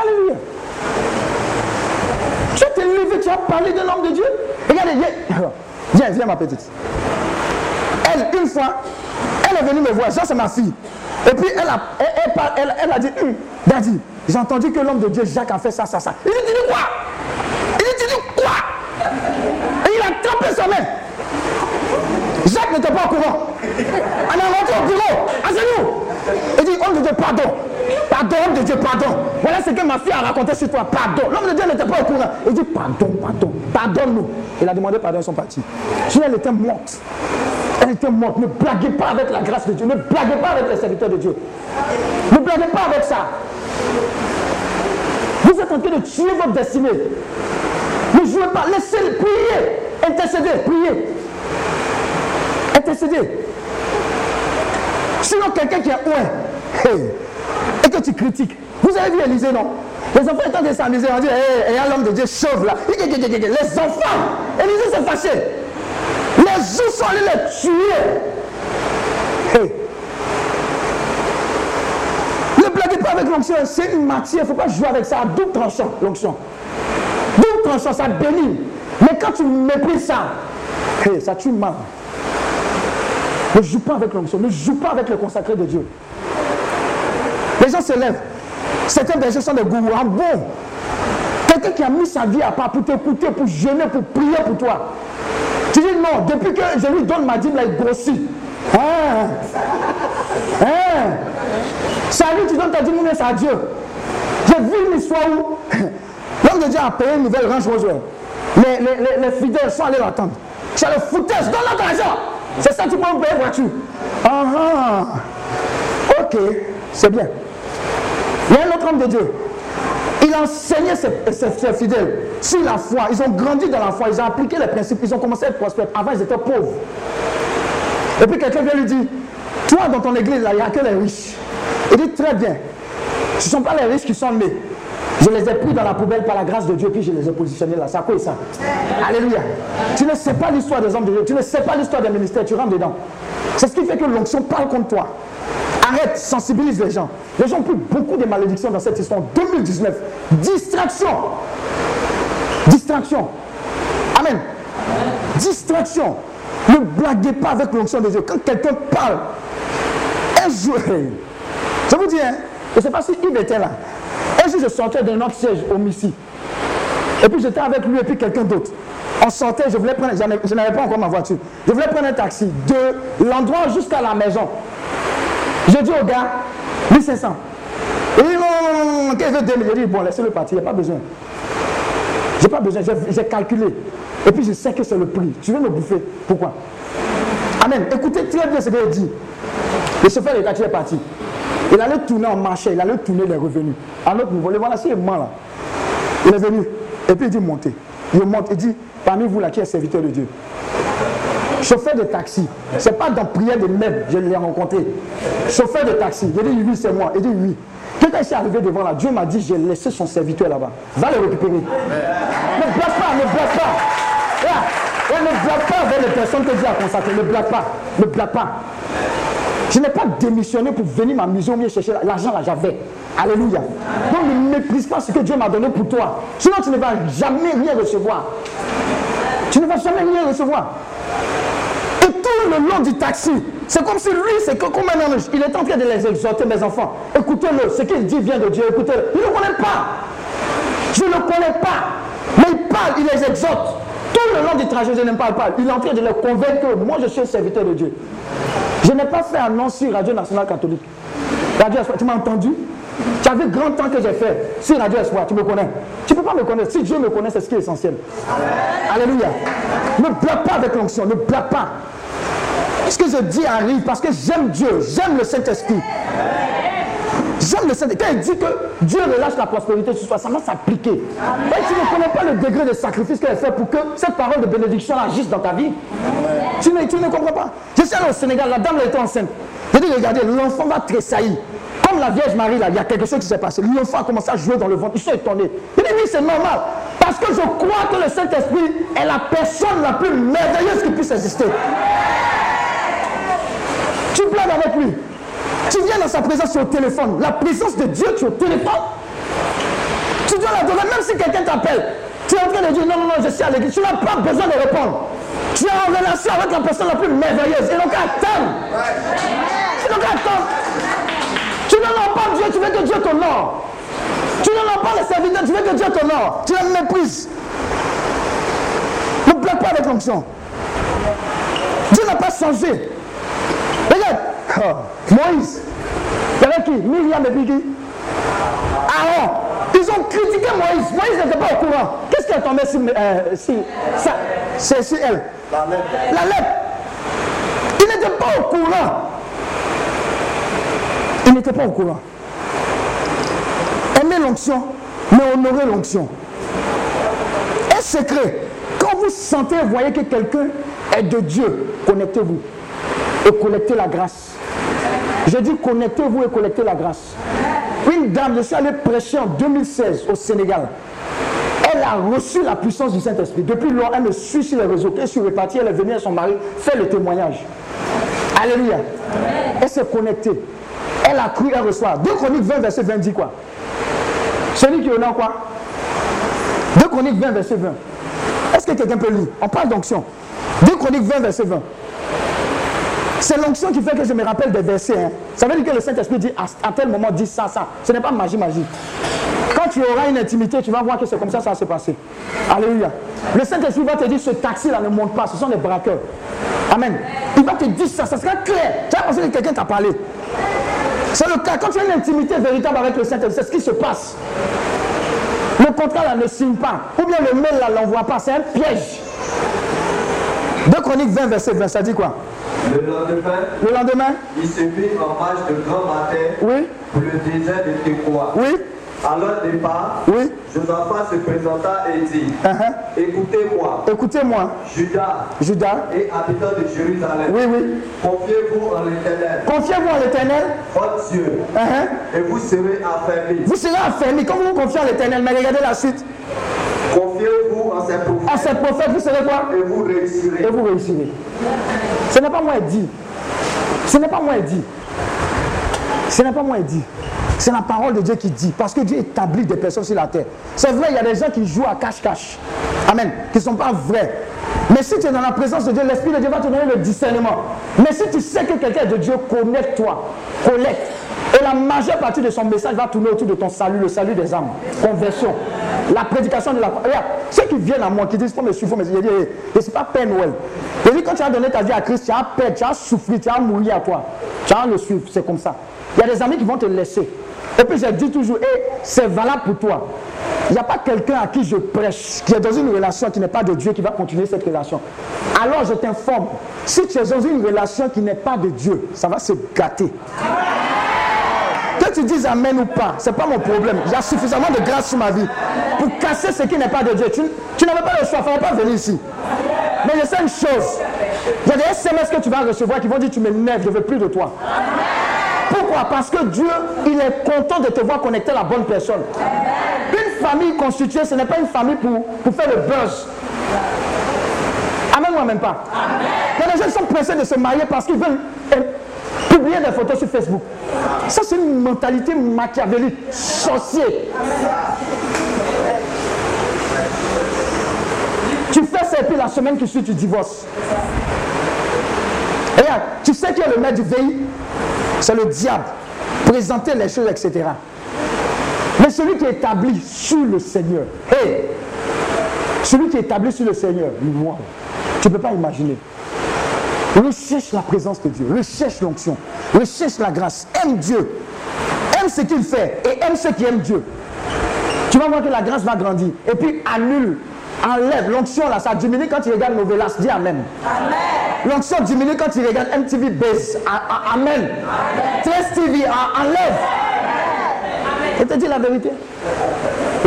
Alléluia. Tu t'es levé, tu as parlé de l'homme de Dieu. Regardez, viens, viens ma petite. Elle, une fois, elle est venue me voir. Ça, c'est ma fille. Et puis, elle a, elle, elle, a dit, hum, Daddy, j'ai entendu que l'homme de Dieu, Jacques, a fait ça, ça, ça. Il dit, tu dis quoi? Il dit, tu dis quoi? Et il a trempé sa main. Jacques n'était pas au courant. On est rentré au bureau, genoux. Il dit, homme de Dieu, pardon. Pardon, homme de Dieu, pardon. Voilà ce que ma fille a raconté sur toi. Pardon. L'homme de Dieu n'était pas au courant. Il dit, pardon, pardon, pardonne-nous. Il a demandé pardon, ils sont partis. Je elle était morte. Elle était morte. Ne blaguez pas avec la grâce de Dieu. Ne blaguez pas avec les serviteurs de Dieu. Ne blaguez pas avec ça. Vous êtes en train de tuer votre destinée. Ne jouez pas. Laissez-le prier. Intercéder. Prier. Intercéder. Sinon, quelqu'un qui est loin et que tu critiques. Vous avez vu Élisée, non? Les enfants étant de s'amuser, on dit, hé, hey, l'homme de Dieu chauve là. Les enfants, Élisée s'est fâché. Les jours sont allés les tuer. Ne blaguez pas avec l'onction, c'est une matière, il ne faut pas jouer avec ça à double tranchant, l'onction. Double tranchant, ça bénit. Mais quand tu méprises ça, ça tue mal. Ne joue pas avec l'onction, ne joue pas avec le consacré de Dieu. Les gens se lèvent. Certains bergers sont des gourous. Ah bon? Quelqu'un qui a mis sa vie à part pour t'écouter, pour jeûner, pour prier pour toi. Tu dis non, depuis que je lui donne ma dîme, là, il grossit. Hein? Hein? Salut, tu donnes ta dîme, mais c'est à Dieu? J'ai vu une histoire où l'homme de Dieu a payé une nouvelle range Roswell. Les, les, les, fidèles sont allés l'attendre. C'est le foutaise, donne notre argent. C'est ça, tu peux me payer voiture. Ah, ah. Ok, c'est bien. Il y a un autre homme de Dieu. Il a enseigné ses, fidèles sur la foi. Ils ont grandi dans la foi. Ils ont appliqué les principes. Ils ont commencé à être prospères. Avant, ils étaient pauvres. Et puis quelqu'un vient lui dire, toi dans ton église, là, il n'y a que les riches. Il dit, très bien. Ce ne sont pas les riches qui sont nés. Je les ai pris dans la poubelle par la grâce de Dieu, puis je les ai positionnés là. C'est à quoi ça? Alléluia. Tu ne sais pas l'histoire des hommes de Dieu, tu ne sais pas l'histoire des ministères, tu rentres dedans. C'est ce qui fait que l'onction parle contre toi. Arrête, sensibilise les gens. Les gens ont pris beaucoup de malédictions dans cette histoire. 2019, distraction. Distraction. Amen. Distraction. Ne blaguez pas avec l'onction de Dieu. Quand quelqu'un parle, un jour, je vous dis, hein, je ne sais pas si Yves était là. Un jour, je sortais d'un autre siège au Missy. Et puis j'étais avec lui et puis quelqu'un d'autre. On sortait, je voulais prendre, je n'avais pas encore ma voiture. Je voulais prendre un taxi de l'endroit jusqu'à la maison. Je dis au gars, 1500. Il dit non, qu'est-ce que 2000 Je dis, bon, laissez-le partir, il n'y a pas besoin. J'ai pas besoin, j'ai calculé. Et puis je sais que c'est le prix. Tu veux me bouffer? Pourquoi? Amen. Écoutez très bien ce qu'il dit. Le chauffeur de est parti. Il allait tourner en marché, il allait tourner les revenus. À notre niveau, voilà, c'est ment là. Il est venu. Et puis il dit montez. Il monte, il dit, parmi vous là qui est serviteur de Dieu. Chauffeur de taxi. C'est pas dans prière de meubles, je l'ai rencontré. Chauffeur de taxi. Il dit oui, c'est moi. Il dit oui. Quelqu'un est arrivé devant là, Dieu m'a dit, j'ai laissé son serviteur là-bas. Va le récupérer. Ne blague pas, ne blague pas. ne blague pas avec les personnes que Dieu a consacrées. Ne blague pas. Ne blague pas. Je n'ai pas démissionné pour venir m'amuser ou mieux chercher l'argent là, j'avais. Alléluia. Donc ne méprise pas ce que Dieu m'a donné pour toi. Sinon tu ne vas jamais rien recevoir. Tu ne vas jamais rien recevoir. Tout le long du taxi, c'est comme si lui, c'est comme un ange. Il est en train de les exhorter, mes enfants. Écoutez-le, ce qu'il dit vient de Dieu, écoutez-le. Il ne connaît pas. Je ne connais pas. Mais il parle, il les exhorte. Tout le long du trajet, je ne parle pas. Il est en train de les convaincre que moi, je suis un serviteur de Dieu. Je n'ai pas fait annonce sur Radio Nationale Catholique. Radio Espoir, tu m'as entendu? Tu as vu grand temps que j'ai fait sur Radio Espoir, tu me connais. Tu ne peux pas me connaître. Si Dieu me connaît, c'est ce qui est essentiel. Alléluia. Ne blague pas avec l'onction, ne blague pas. Ce que je dis arrive parce que j'aime Dieu, j'aime le Saint-Esprit. J'aime le Saint-Esprit. Quand il dit que Dieu relâche la prospérité sur toi, ça va s'appliquer. Et tu ne connais pas le degré de sacrifice qu'elle fait pour que cette parole de bénédiction agisse dans ta vie. Tu ne, tu ne comprends pas. Je suis allé au Sénégal, la dame était enceinte. J'ai dit, regardez, l'enfant va tressaillir. Comme la Vierge Marie, là, il y a quelque chose qui s'est passé. L'enfant a commencé à jouer dans le ventre. Ils sont étonnés. Il dit, oui, c'est normal. Parce que je crois que le Saint-Esprit est la personne la plus merveilleuse qui puisse exister. Tu blagues avec lui. Tu viens dans sa présence sur le téléphone. La présence de Dieu, tu es au téléphone. Tu dois la donner, même si quelqu'un t'appelle. Tu es en train de dire non, non, non, je suis à l'église. Tu n'as pas besoin de répondre. Tu es en relation avec la personne la plus merveilleuse. Et donc attends. Et donc attends. Tu n'honores pas Dieu, tu veux que Dieu t'honore. Tu n'honores pas les serviteurs, tu veux que Dieu t'honore. Tu la méprises. Ne blague pas avec l'onction. Dieu n'a pas changé. Regarde. Oh, Moïse. Il y avait qui? Myriam et Bigui. Aaron. Ils ont critiqué Moïse. Moïse n'était pas au courant. Qu'est-ce qui est tombé sur, euh, sur ça? C'est sur elle. La lettre. La lettre. Il n'était pas au courant. Il n'était pas au courant. Aimer l'onction, mais honorer l'onction. Un secret? Quand vous sentez voyez que quelqu'un est de Dieu, connectez-vous et collectez la grâce. Je dis connectez-vous et collectez la grâce. Une dame, je suis allé prêcher en 2016 au Sénégal. Elle a reçu la puissance du Saint-Esprit. Depuis lors, elle me suit sur les réseaux. Elle est repartie, elle est venue à son mari faire le témoignage. Alléluia. Elle s'est connectée. Elle a cru, elle reçoit. 2 Chroniques 20, verset 20 dit quoi? Celui qui honore quoi? 2 Chroniques 20, verset 20. Est-ce que quelqu'un peut lire? On parle d'onction. 2 Chroniques 20, verset 20. C'est l'onction qui fait que je me rappelle des versets. hein. Ça veut dire que le Saint-Esprit dit à, tel moment, dit ça, ça. Ce n'est pas magie, magie. Quand tu auras une intimité, tu vas voir que c'est comme ça ça va se passer. Alléluia. Le Saint-Esprit va te dire ce taxi-là ne monte pas, ce sont des braqueurs. Amen. Il va te dire ça, ça sera clair. Tu vas penser que quelqu'un t'a parlé. C'est le cas. Quand tu as une intimité véritable avec le Saint-Esprit, c'est ce qui se passe. Le contrat là ne signe pas. Ou bien le mail là l'envoie pas. C'est un piège. 2 Chroniques 20, verset 20, ça dit quoi? Le lendemain, Le lendemain il se mit en marche de grand matin Oui, pour le désert de Tekoa. oui, À leur départ, oui. Josaphat se présenta et dit Uh-huh. Écoutez-moi, Écoutez-moi, Judas Judas. et habitants de Jérusalem, Oui, oui. confiez-vous en l'Éternel, Confiez-vous en l'éternel. votre Dieu, Uh-huh. et vous serez affermis. Vous serez affermis. Quand vous vous confiez en l'éternel, mais regardez la suite. Confiez-vous en ses prophètes, En ces prophètes, vous serez quoi? Et vous réussirez. Et vous réussirez. Ce n'est pas moi qui dit. Ce n'est pas moi qui dit. Ce n'est pas moi qui dit. C'est la parole de Dieu qui dit. Parce que Dieu établit des personnes sur la terre. C'est vrai, il y a des gens qui jouent à cache-cache. Amen. Qui ne sont pas vrais. Mais si tu es dans la présence de Dieu, l'Esprit de Dieu va te donner le discernement. Mais si tu sais que quelqu'un de Dieu, connecte-toi. Collecte. La majeure partie de son message va tourner autour de ton salut, le salut des âmes. Conversion. La prédication de la Regarde, ceux qui viennent à moi, qui disent, faut me suivre, mais je dis, eh, eh, c'est pas Père Noël. Je dis, quand tu as donné ta vie à Christ, tu as peur, tu as souffert, tu as mourir à toi. Tu as le suivre, c'est comme ça. Il y a des amis qui vont te laisser. Et puis je dis toujours, eh, c'est valable pour toi. Il n'y a pas quelqu'un à qui je prêche, qui est dans une relation qui n'est pas de Dieu, qui va continuer cette relation. Alors je t'informe, si tu es dans une relation qui n'est pas de Dieu, ça va se gâter. Que tu dises Amen ou pas, ce n'est pas mon problème. A suffisamment de grâce sur ma vie pour casser ce qui n'est pas de Dieu. Tu, n'avais pas le choix, il ne fallait pas venir ici. Mais je sais une chose. Il y a des SMS que tu vas recevoir qui vont dire tu m'énerves, je ne veux plus de toi. Pourquoi? Parce que Dieu, il est content de te voir connecter la bonne personne. Une famille constituée, ce n'est pas une famille pour, pour faire le buzz. Amen ou même pas Il y gens sont pressés de se marier parce qu'ils veulent publier des photos sur Facebook. Ça, c'est une mentalité machiavélique, sorcier. Tu fais ça et puis la semaine qui suit, tu divorces. Tu sais qui est le maître du pays C'est le diable. Présenter les choses, etc. Mais celui qui est établi sur le Seigneur, hey, celui qui est établi sur le Seigneur, moi, tu ne peux pas imaginer. Recherche la présence de Dieu, recherche l'onction, recherche la grâce, aime Dieu, aime ce qu'il fait et aime ceux qui aiment Dieu. Tu vas voir que la grâce va grandir. Et puis annule, enlève l'onction là, ça diminue quand tu regardes Novelas, dis Amen. L'onction diminue quand tu regardes MTV Base, A- a- Amen. 13 TV, a- enlève. Je te dis la vérité.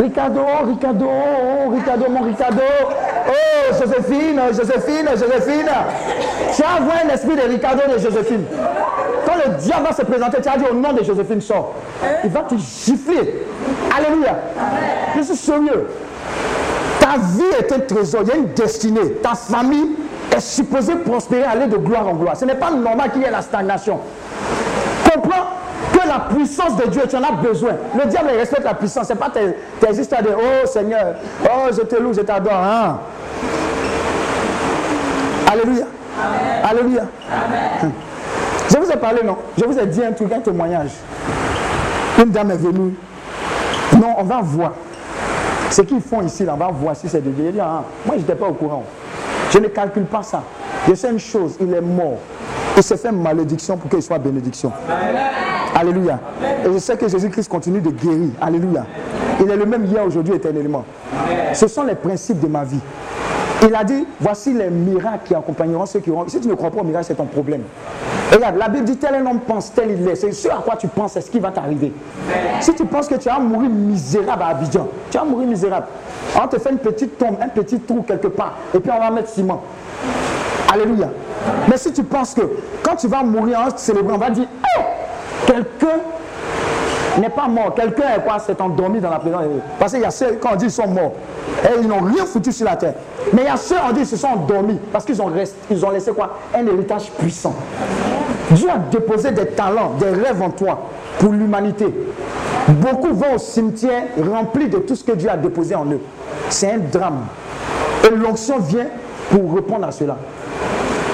Ricardo, Ricardo, oh, Ricardo, mon Ricardo. Oh, Joséphine, Joséphine, Joséphine. Tu as envoyé un esprit de Ricardo et de Joséphine. Quand le diable va se présenter, tu as dit au nom de Joséphine, sort. Il va te gifler. Alléluia. Je suis sérieux. Ta vie est un trésor, il y a une destinée. Ta famille est supposée prospérer, aller de gloire en gloire. Ce n'est pas normal qu'il y ait la stagnation. Comprends que la puissance de Dieu, tu en as besoin. Le diable respecte la puissance. Ce n'est pas tes, tes histoires de Oh Seigneur, oh je te loue, je t'adore. Hein? Alléluia. Alléluia. Je vous ai parlé, non? Je vous ai dit un truc, un témoignage. Une dame est venue. Non, on va voir. Ce qu'ils font ici, là, on va voir si c'est de Dieu. Il dit, ah, moi, je n'étais pas au courant. Je ne calcule pas ça. Je sais une chose, il est mort. Il se fait malédiction pour qu'il soit bénédiction. Alléluia. Et je sais que Jésus-Christ continue de guérir. Alléluia. Il est le même hier, aujourd'hui, éternellement. Ce sont les principes de ma vie. Il a dit, voici les miracles qui accompagneront ceux qui auront. Si tu ne crois pas au miracle, c'est ton problème. Et regarde, la Bible dit, tel un homme pense, tel il est. C'est ce à quoi tu penses, c'est ce qui va t'arriver. Si tu penses que tu vas mourir misérable à Abidjan, tu vas mourir misérable. On te fait une petite tombe, un petit trou quelque part, et puis on va mettre ciment. Alléluia. Mais si tu penses que quand tu vas mourir en célébrant, on va dire, oh, quelqu'un n'est pas mort. Quelqu'un est quoi? S'est endormi dans la Dieu. Parce qu'il y a ceux, quand on dit ils sont morts, et ils n'ont rien foutu sur la terre. Mais il y a ceux, on dit se sont endormis. Parce qu'ils ont, ont laissé quoi? Un héritage puissant. Dieu a déposé des talents, des rêves en toi pour l'humanité. Beaucoup vont au cimetière remplis de tout ce que Dieu a déposé en eux. C'est un drame. Et l'onction vient pour répondre à cela.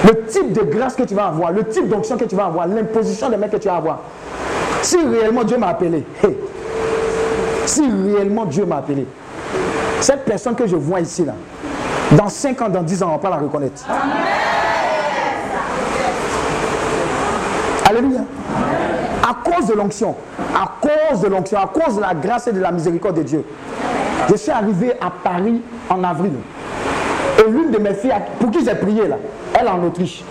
Le type de grâce que tu vas avoir, le type d'onction que tu vas avoir, l'imposition des mains que tu vas avoir. Si réellement Dieu m'a appelé, si réellement Dieu m'a appelé, cette personne que je vois ici, là, dans 5 ans, dans 10 ans, on va pas la reconnaître. Alléluia. À cause de l'onction, à cause de l'onction, à cause de la grâce et de la miséricorde de Dieu, je suis arrivé à Paris en avril. Et l'une de mes filles, pour qui j'ai prié là, elle est en Autriche.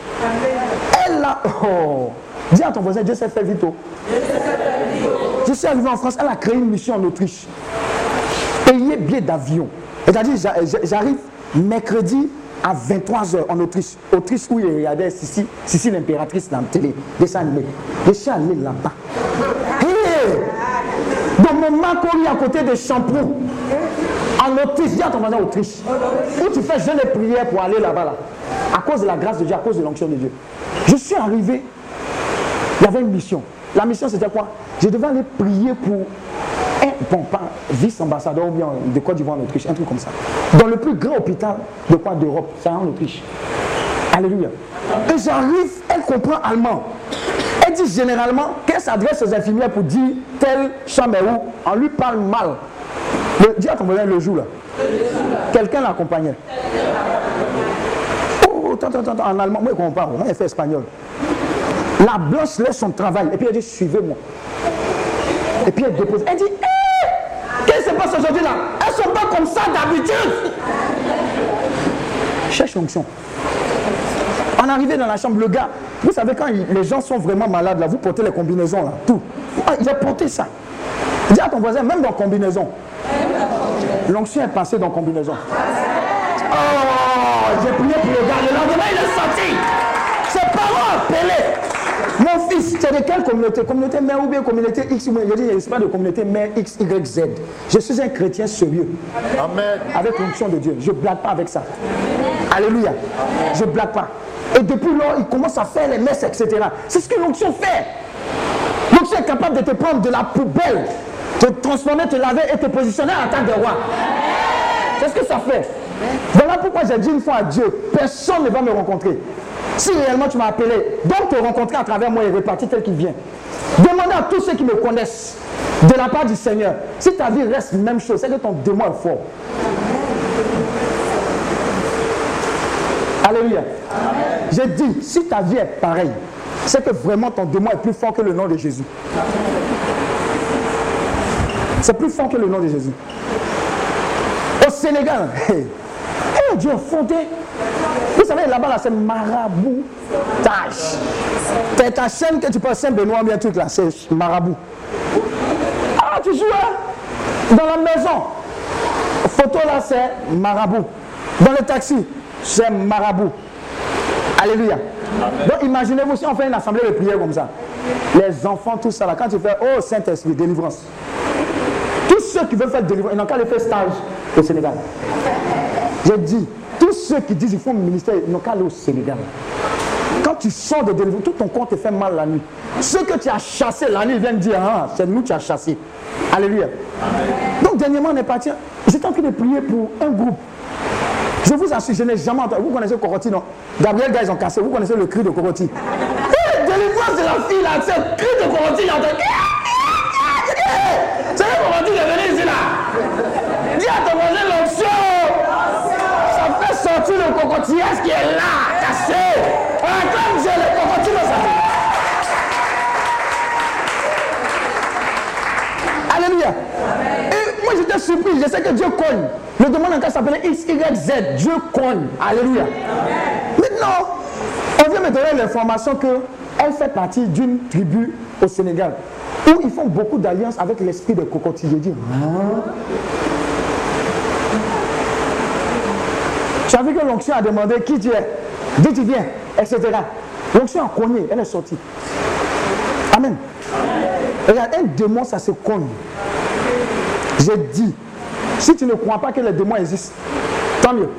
Elle a. Oh, dis à ton voisin, Dieu s'est fait vite. oh. Je suis arrivé en France, elle a créé une mission en Autriche. Payer billet d'avion. C'est-à-dire, j'a- j'a- j'arrive mercredi à 23h en Autriche. Autriche où il regardait Sissi, Sissi l'impératrice dans la télé, dessin animé. Suis allé là-bas. Hey! Dans mon Macori à côté de Champrou, en Autriche, dis à ton voisin Autriche, où tu fais jeûne et prière pour aller là-bas, là, à cause de la grâce de Dieu, à cause de l'onction de Dieu. Je suis arrivé, il y avait une mission. La mission, c'était quoi? Je devais aller prier pour bon, pas vice-ambassadeur ou bien de Côte d'Ivoire en Autriche, un truc comme ça. Dans le plus grand hôpital de quoi d'Europe, c'est en Autriche. Alléluia. Et j'arrive, elle comprend allemand. Elle dit généralement qu'elle s'adresse aux infirmières pour dire telle chambre où? On lui parle mal. Le, dis à ton voisin le jour là. Quelqu'un l'accompagnait. Oh, attends, attends, attends, en allemand, moi je comprends pas. Moi, elle fait espagnol. La blanche laisse son travail et puis elle dit suivez-moi. Et puis elle dépose. Elle dit Hé Qu'est-ce qui se passe aujourd'hui là? Elles sont pas comme ça d'habitude. Cherche fonction. En arrivant dans la chambre, le gars, vous savez, quand les gens sont vraiment malades, là, vous portez les combinaisons, là, tout. Ah, il a porté ça. Dis à ton voisin, même dans combinaison. L'onction est passée dans combinaison. Oh, j'ai prié pour le gars. Le lendemain, il est sorti. Ses parents appelaient. Tu es de quelle communauté? Communauté mère ou bien communauté X ou Je dis, je ne suis pas de communauté mère X, Y, Z. Je suis un chrétien sérieux. Amen. Avec l'onction de Dieu. Je ne blague pas avec ça. Alléluia. Je ne blague pas. Et depuis lors, il commence à faire les messes, etc. C'est ce que l'onction fait. L'onction est capable de te prendre de la poubelle, te transformer, te laver et te positionner en tant que roi. C'est ce que ça fait. Voilà pourquoi j'ai dit une fois à Dieu, personne ne va me rencontrer. Si réellement tu m'as appelé, donc te rencontrer à travers moi et répartir tel qu'il vient. Demandez à tous ceux qui me connaissent de la part du Seigneur. Si ta vie reste la même chose, c'est que ton démon est fort. Alléluia. J'ai dit, si ta vie est pareille, c'est que vraiment ton démon est plus fort que le nom de Jésus. C'est plus fort que le nom de Jésus. Au Sénégal, hey, hey, Dieu a fondé. Vous savez, là-bas, là, c'est maraboutage. C'est ta chaîne que tu peux Saint-Benoît, bien truc là, c'est marabout. Ah, tu joues hein? Dans la maison. Photo là, c'est marabout. Dans le taxi, c'est marabout. Alléluia. Donc imaginez-vous si on fait une assemblée de prière comme ça. Les enfants, tout ça là, quand tu fais Oh Saint-Esprit, délivrance. Tous ceux qui veulent faire délivrance, ils n'ont qu'à aller faire stage au Sénégal. J'ai dit, ceux qui disent qu'ils font ministère, ils n'ont qu'à aller au Sénégal. Quand tu sors de délivrance, tout ton corps te fait mal la nuit. Ceux que tu as chassés la nuit viennent dire Ah, c'est nous que tu as chassés. Alléluia. Donc dernièrement, on est parti. J'étais en train de prier pour un groupe. Je vous assure, je n'ai jamais entendu. Vous connaissez Coroti, non Gabriel, gars, ils ont cassé. Vous connaissez le cri de Coroti Hé, délivrance de la fille c'est le cri de Coroti, il entend. C'est le est venu ici là. Dis à ton voisin l'onction. Ça fait sortir le cocotillasse qui est Ah, comme j'ai le sa vie. Alléluia. Moi j'étais surpris, je sais que Dieu cogne. Le demande encore s'appelait X, Y, Z. Dieu cogne. Alléluia. Maintenant, on vient me donner l'information qu'elle fait partie d'une tribu au Sénégal où ils font beaucoup d'alliances avec l'esprit de cocotier. Je dis, hein? Tu as vu que l'onction a demandé qui tu es, d'où tu viens, etc. L'onction a cogné, elle est sortie. Amen. Regarde, un démon, ça se cogne. J'ai dit, si tu ne crois pas que les démons existent, tant mieux.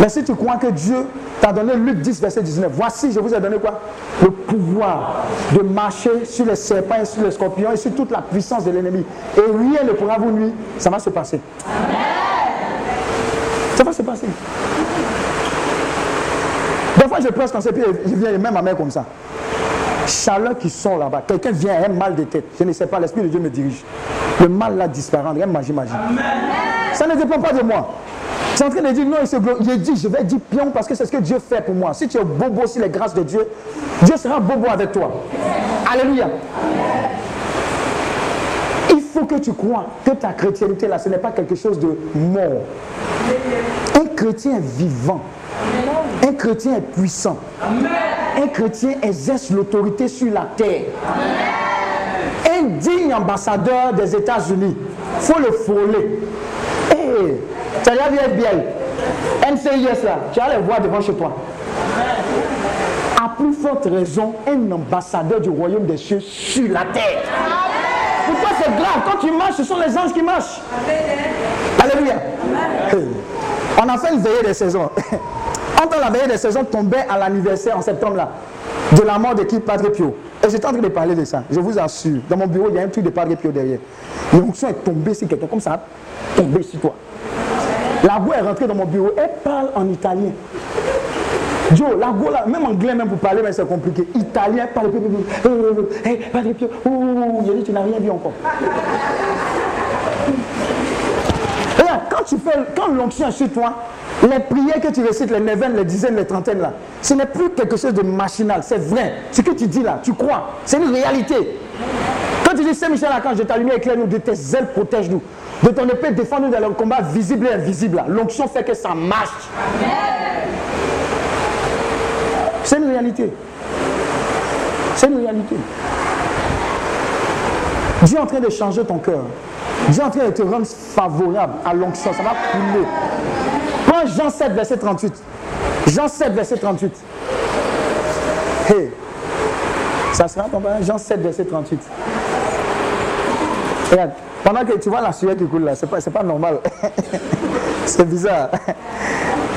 Mais si tu crois que Dieu t'a donné Luc 10, verset 19, voici, je vous ai donné quoi? Le pouvoir de marcher sur les serpents et sur les scorpions et sur toute la puissance de l'ennemi. Et rien ne pourra vous nuire. Ça va se passer. Ça va se passer. Fois, je presse quand c'est puis je viens même à main comme ça. Chaleur qui sort là-bas. Quelqu'un vient, un mal de tête. Je ne sais pas, l'Esprit de Dieu me dirige. Le mal là disparaît, rien magie, magie. Ça ne dépend pas de moi. Je suis en train de dire non, il se J'ai dit, je vais dire pion parce que c'est ce que Dieu fait pour moi. Si tu es bobo sur les grâces de Dieu, Dieu sera bobo avec toi. Alléluia. Il faut que tu crois que ta chrétienté là, ce n'est pas quelque chose de mort. Un chrétien vivant. Chrétien est puissant. Un chrétien exerce l'autorité sur la terre. Un digne ambassadeur des États-Unis, faut le frôler. Hey, tu as vu FBI, NCIS là, tu vas les voir devant chez toi. À plus forte raison, un ambassadeur du royaume des cieux sur la terre. Pourquoi c'est grave? Quand tu marches, ce sont les anges qui marchent. Alléluia. Hey. On a fait une veillée des saisons. Entre la veillée des saisons tombait à l'anniversaire en septembre là, de la mort de qui Padre Pio? Et j'étais en train de parler de ça. Je vous assure. Dans mon bureau, il y a un truc de Padre Pio derrière. L'onction est tombée sur quelqu'un comme ça, tombée sur toi. La voix est rentrée dans mon bureau. Elle parle en italien. Joe, la go là, même anglais, même pour parler, mais c'est compliqué. Italien, parle. Hey, Padre Pio. Ouh, il dit, tu n'as rien vu encore. Quand tu fais, quand l'onction est sur toi, les prières que tu récites, les neuvaines, les dizaines, les trentaines là, ce n'est plus quelque chose de machinal, c'est vrai. Ce que tu dis là, tu crois, c'est une réalité. Quand tu dis Saint-Michel quand je ta lumière éclaire-nous, de tes ailes protège-nous, de ton épée défends-nous dans le combat visible et invisible. L'onction fait que ça marche. C'est une réalité. C'est une réalité. Dieu est en train de changer ton cœur. Dieu est en train de te rendre favorable à l'onction. Ça va couler. Jean 7, verset 38. Jean 7, verset 38. Hey. Ça sera ton père Jean 7, verset 38. Regarde. Pendant que tu vois la sueur qui coule là, c'est pas, pas normal. c'est bizarre.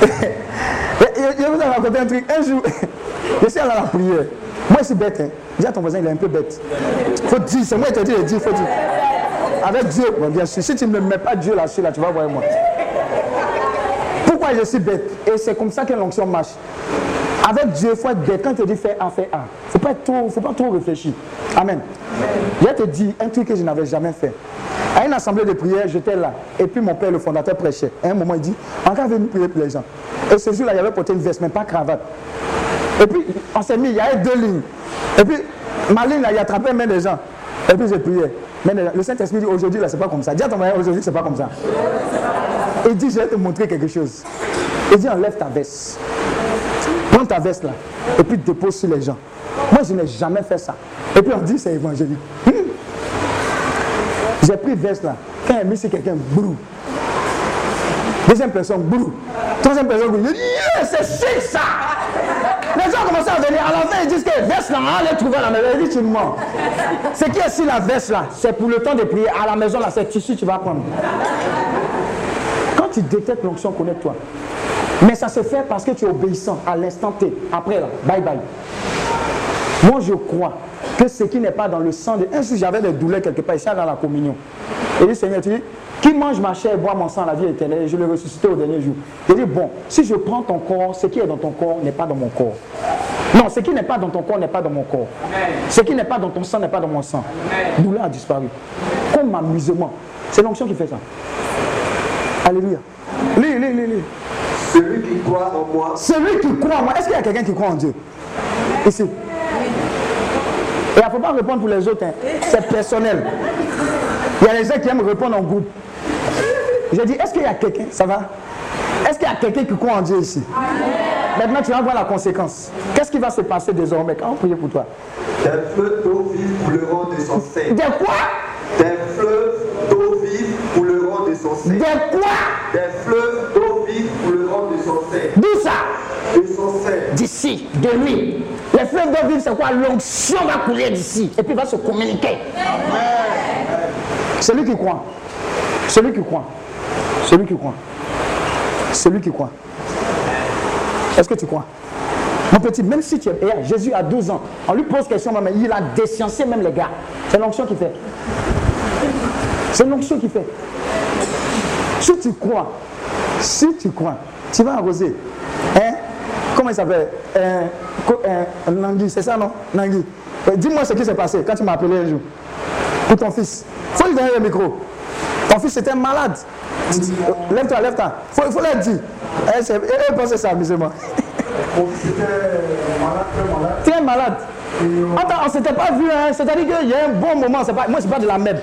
je, vous ai raconté un truc. Un jour, je suis allé à la prière. Moi, je suis bête. Hein. À ton voisin, il est un peu bête. Faut dire, c'est moi qui te dis, il faut dire. Avec Dieu, bon, bien sûr. Si tu ne mets pas Dieu là-dessus, là, tu vas voir moi. Je suis bête Et c'est comme ça que l'onction marche. Avec Dieu, il faut être bête. Quand te dit fais A, fais A. Il ne faut pas trop réfléchir. Amen. Je te dis un truc que je n'avais jamais fait. À une assemblée de prière, j'étais là. Et puis mon père, le fondateur, prêchait. À un moment, il dit Encore venir prier pour les gens. Et ce jour-là, il avait porté une veste, mais pas cravate. Et puis, on s'est mis, il y avait deux lignes. Et puis, ma ligne, là, il attrapait même des gens. Et puis, j'ai prié. Mais le Saint-Esprit dit Aujourd'hui, là, c'est pas comme ça. Dis à ton Aujourd'hui, c'est pas comme ça. Il dit Je vais te montrer quelque chose. Il dit Enlève ta veste. Prends ta veste là. Et puis, dépose sur les gens. Moi, je n'ai jamais fait ça. Et puis, on dit C'est évangélique. Hum. J'ai pris veste là. Quand elle a mis sur quelqu'un, brou. Deuxième personne, brou. Troisième personne, brou. C'est chic ça. Les gens commencent à venir. À la fin, ils disent que veste là, on les trouver la maison. Je dis, tu mens. Ce qui est sur la veste là, c'est pour le temps de prier. À la maison là, c'est tissu, tu vas prendre. Tu détectes l'onction, connecte-toi. Mais ça se fait parce que tu es obéissant à l'instant T. Après là, bye bye. Moi, je crois que ce qui n'est pas dans le sang de. Un jour, j'avais des douleurs quelque part, ici dans la communion. Et dit, Seigneur, tu dis, qui mange ma chair et boit mon sang, la vie éternelle, je le ressuscité au dernier jour. Il dit, bon, si je prends ton corps, ce qui est dans ton corps n'est pas dans mon corps. Non, ce qui n'est pas dans ton corps n'est pas dans mon corps. Ce qui n'est pas dans ton sang n'est pas dans mon sang. Douleur a disparu. Comme amusement. C'est l'onction qui fait ça. Alléluia. Lis, lis, lis, lis. Celui qui croit en moi, Celui qui croit en moi, est-ce qu'il y a quelqu'un qui croit en Dieu? Ici. Et il ne faut pas répondre pour les autres, hein. c'est personnel. Il y a les gens qui aiment répondre en groupe. J'ai dit, est-ce qu'il y a quelqu'un? Ça va? Est-ce qu'il y a quelqu'un qui croit en Dieu ici? Maintenant, tu vas voir la conséquence. Qu'est-ce qui va se passer désormais? Quand on prie pour toi? Des fleuves d'eau vive couleront de son sein. Des quoi? Des vive sein. Des quoi? Des fleuves d'eau vive couleront son sein. D'où ça? Son sein. D'ici, de lui. Les fleuves d'eau vive, c'est quoi? L'onction va couler d'ici et puis va se communiquer. Celui qui croit. Celui qui croit. Celui qui croit. Celui qui croit. Est-ce que tu crois? Mon petit, même si tu es. Jésus a 12 ans. On lui pose question, mais il a déciencé même les gars. C'est l'onction qui fait. C'est l'onction qui fait. Si tu crois, si tu crois, tu vas arroser. Hein? Comment il s'appelle? Euh, euh, Nangui, c'est ça non? Nangui. Euh, Dis-moi ce qui s'est passé quand tu m'as appelé un jour. Pour ton fils. faut lui donner le micro. Ton fils était malade. Lève-toi, lève-toi. Faut, faut leur dire. Eh, c'est- eh, eh, pensez ça, amusement. Très malade. Attends, on s'était pas vu, hein. c'est-à-dire qu'il y a un bon moment. Pas, moi, je pas de la MEB.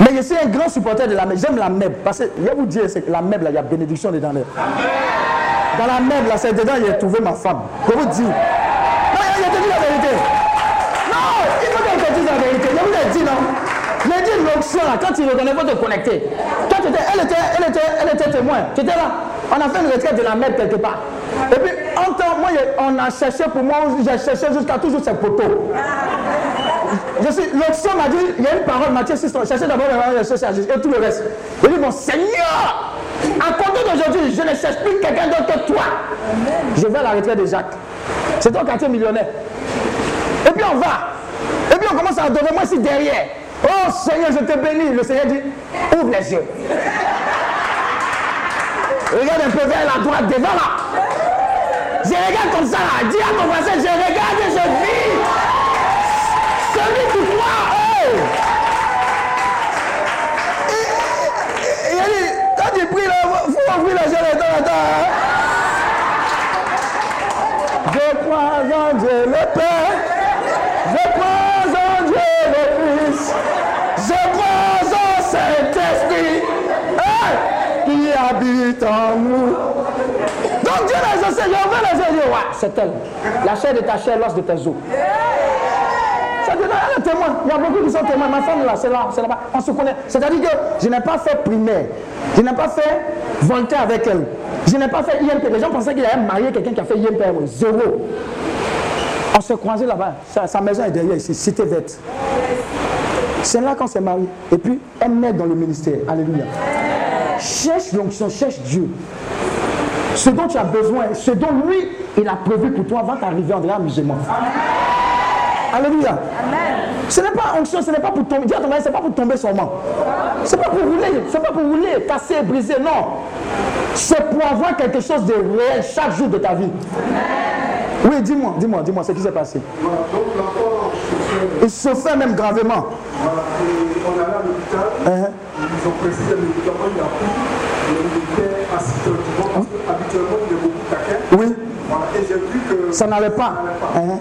Mais je suis un grand supporter de la MEB. J'aime la MEB. Parce que, je vais vous dire, c'est la MEB, là, il y a bénédiction dedans. Là. Dans la MEB, là, c'est dedans, j'ai trouvé ma femme. Je vous dis. Non, je te dis la vérité. Non, il faut que je te dise la vérité. Je vous ai dit, non? J'ai dit l'onction, là, quand tu reconnais, il faut te connecter. Toi, tu étais, elle, était, elle, était, elle était témoin. Tu étais là. On a fait une retraite de la MEB quelque part. Et puis, en temps, moi, on a cherché pour moi, j'ai cherché jusqu'à toujours ces poteaux. Je suis, l'onction m'a dit, il y a une parole, Matthieu 6, cherchez d'abord le royaume et tout le reste. Je dis, mon Seigneur, à compter d'aujourd'hui, je ne cherche plus quelqu'un d'autre que toi. Je vais à la retraite de Jacques. C'est ton quartier millionnaire. Et puis on va. Et puis on commence à adorer. Moi, ici derrière. Oh Seigneur, je te bénis. Le Seigneur dit, ouvre les yeux. Regarde un peu vers la droite, devant là. Je regarde comme ça là. Dis à ton voisin, je regarde et je vis. Je crois en Dieu le Père. Je crois en Dieu le Fils. Je crois en Saint-Esprit. qui habite en nous. Donc Dieu les enseigne. Je ouvre les ouais, c'est elle. La chair de ta chair, l'os de tes os. Il y a beaucoup qui sont témoins. Ma femme là, c'est là, c'est là-bas. On se connaît. C'est-à-dire que je n'ai pas fait primaire. Je n'ai pas fait Voltaire avec elle. Je n'ai pas fait IMP. Les gens pensaient qu'il allait marier quelqu'un qui a fait IMP. Zéro. On s'est croisés là-bas. Sa, maison est derrière ici, cité verte. C'est là qu'on s'est mariés. Et puis, elle m'aide dans le ministère. Alléluia. Cherche l'onction, cherche Dieu. Ce dont tu as besoin, ce dont lui, il a prévu pour toi, va t'arriver en vrai amusement. Alléluia. Ce n'est pas onction, ce n'est pas pour tomber. Dis à ton mari, c'est pas pour tomber seulement. C'est pas pour rouler, c'est pas pour rouler, casser, briser, non. C'est pour avoir quelque chose de réel chaque jour de ta vie. Oui, dis-moi, dis-moi, dis-moi ce qui s'est passé. Il souffrait même gravement. on allait à l'hôpital, Hein, ils ont pressé le médicament, il a pris, il était assis parce qu'habituellement il est beaucoup taquin. Oui, Voilà, et j'ai vu que ça n'allait pas. ça. Hein,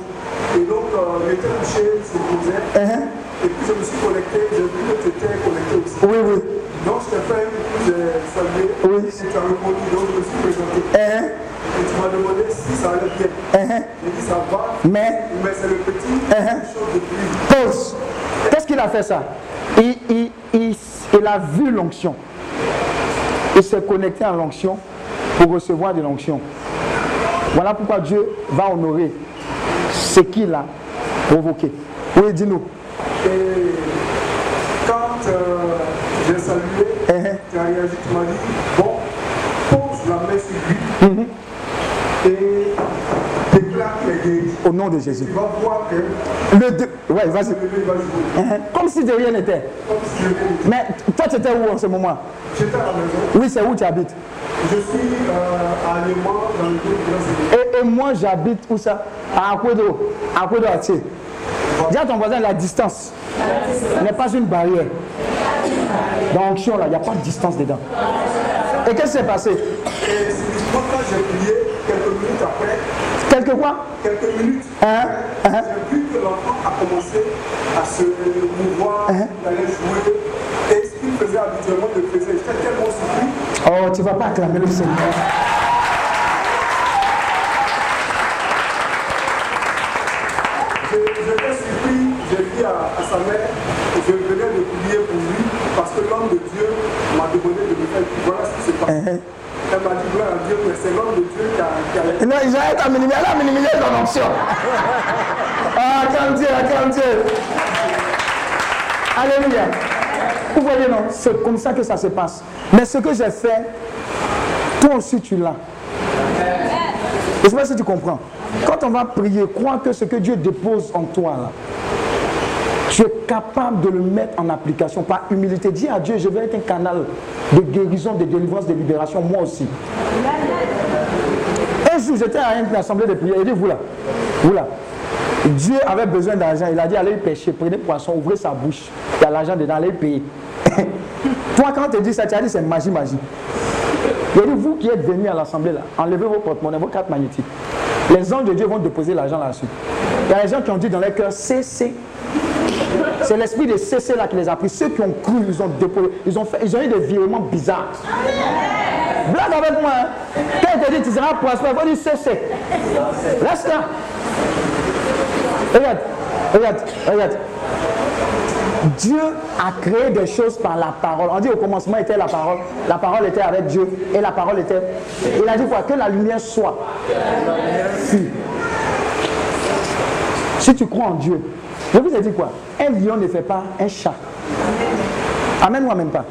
Et donc, euh, il était couché, il se posait, hein. et puis je me suis connecté, j'ai vu que tu étais connecté aussi. Oui, oui. Donc, je t'ai fait, j'ai salué, Oui. et tu as répondu, donc je me suis présenté. Hein, Et tu m'as demandé si ça allait bien. hein. J'ai dit ça va, Mais, mais c'est le petit Hein. chose de pluie. pause. Qu'est-ce qu'il a fait ça? Il, il, il Il a vu l'onction. Il s'est connecté à l'onction pour recevoir de l'onction. Voilà pourquoi Dieu va honorer ce qu'il a provoqué? Oui, dis-nous. Et quand euh, j'ai salué, Uh-huh. tu as réagi, tu m'as dit, bon, pose la main sur lui Mhm. et déclare qu'il est guéri. Au nom de Jésus. Tu vas voir que Le deux- Ouais, vas-y. Uh-huh. Comme si de rien n'était. Si Mais toi, tu étais où en ce moment? J'étais à la maison, Oui, c'est où tu habites? Je suis euh, à Léman dans le groupe de la et, moi, j'habite où ça? À Akwedo. Akwedo Atier. Dis à ton voisin, la distance n'est pas une barrière. Dans l'onction, là, il n'y a pas de distance dedans. Et qu'est-ce qui s'est passé? J'ai prié, quelques minutes après, Quelque quoi? Quelques minutes, Hein? Hein? J'ai vu que l'enfant a commencé à se mouvoir, Hein? il allait jouer. Et ce qu'il faisait habituellement, le faisait. J'étais tellement surpris. Oh, tu ne vas pas acclamer le Seigneur. Je- J'étais surpris, j'ai dit à, à sa mère, je venais de prier pour lui parce que l'homme de Dieu m'a demandé de lui faire. Voilà ce qui se passe. Hein Elle m'a dit, gloire à Dieu, mais c'est l'homme de Dieu qui a, qui a Non, Israël a minimisé, elle a minimisé ton onction. Ah, acclame Dieu, acclame Dieu. Alléluia. Vous voyez, non C'est comme ça que ça se passe. Mais ce que j'ai fait, toi aussi tu l'as. Je ne sais pas si tu comprends. Quand on va prier, crois que ce que Dieu dépose en toi, là, capable de le mettre en application par humilité. Dis à Dieu, je vais être un canal de guérison, de délivrance, de libération, moi aussi. Un jour, j'étais à une assemblée de prière. Il dit, vous là, vous là. Dieu avait besoin d'argent. Il a dit, allez pêcher, prenez poisson, ouvrez sa bouche. Il y a l'argent dedans, allez payer. Toi, quand tu dis ça, tu as dit, c'est magie, magie. Il dit, vous qui êtes venus à l'assemblée là, enlevez vos porte-monnaie, vos cartes magnétiques. Les anges de Dieu vont déposer l'argent là-dessus. Il y a des gens qui ont dit dans leur cœur, cessez. C'est l'esprit de cesser là qui les a pris. Ceux qui ont cru, ils ont déposé, ils ont, fait, ils ont eu des virements bizarres. Blague avec moi. Hein? Quand il te dit, tu seras prospère, il faut dire cessez. Reste là. Regarde, regarde, regarde. Dieu a créé des choses par la parole. On dit au commencement était la parole. La parole était avec Dieu. Et la parole était. Il a dit quoi? Que la lumière soit. Si tu crois en Dieu, je vous ai dit quoi? Un lion ne fait pas un chat. Amen ou amen pas?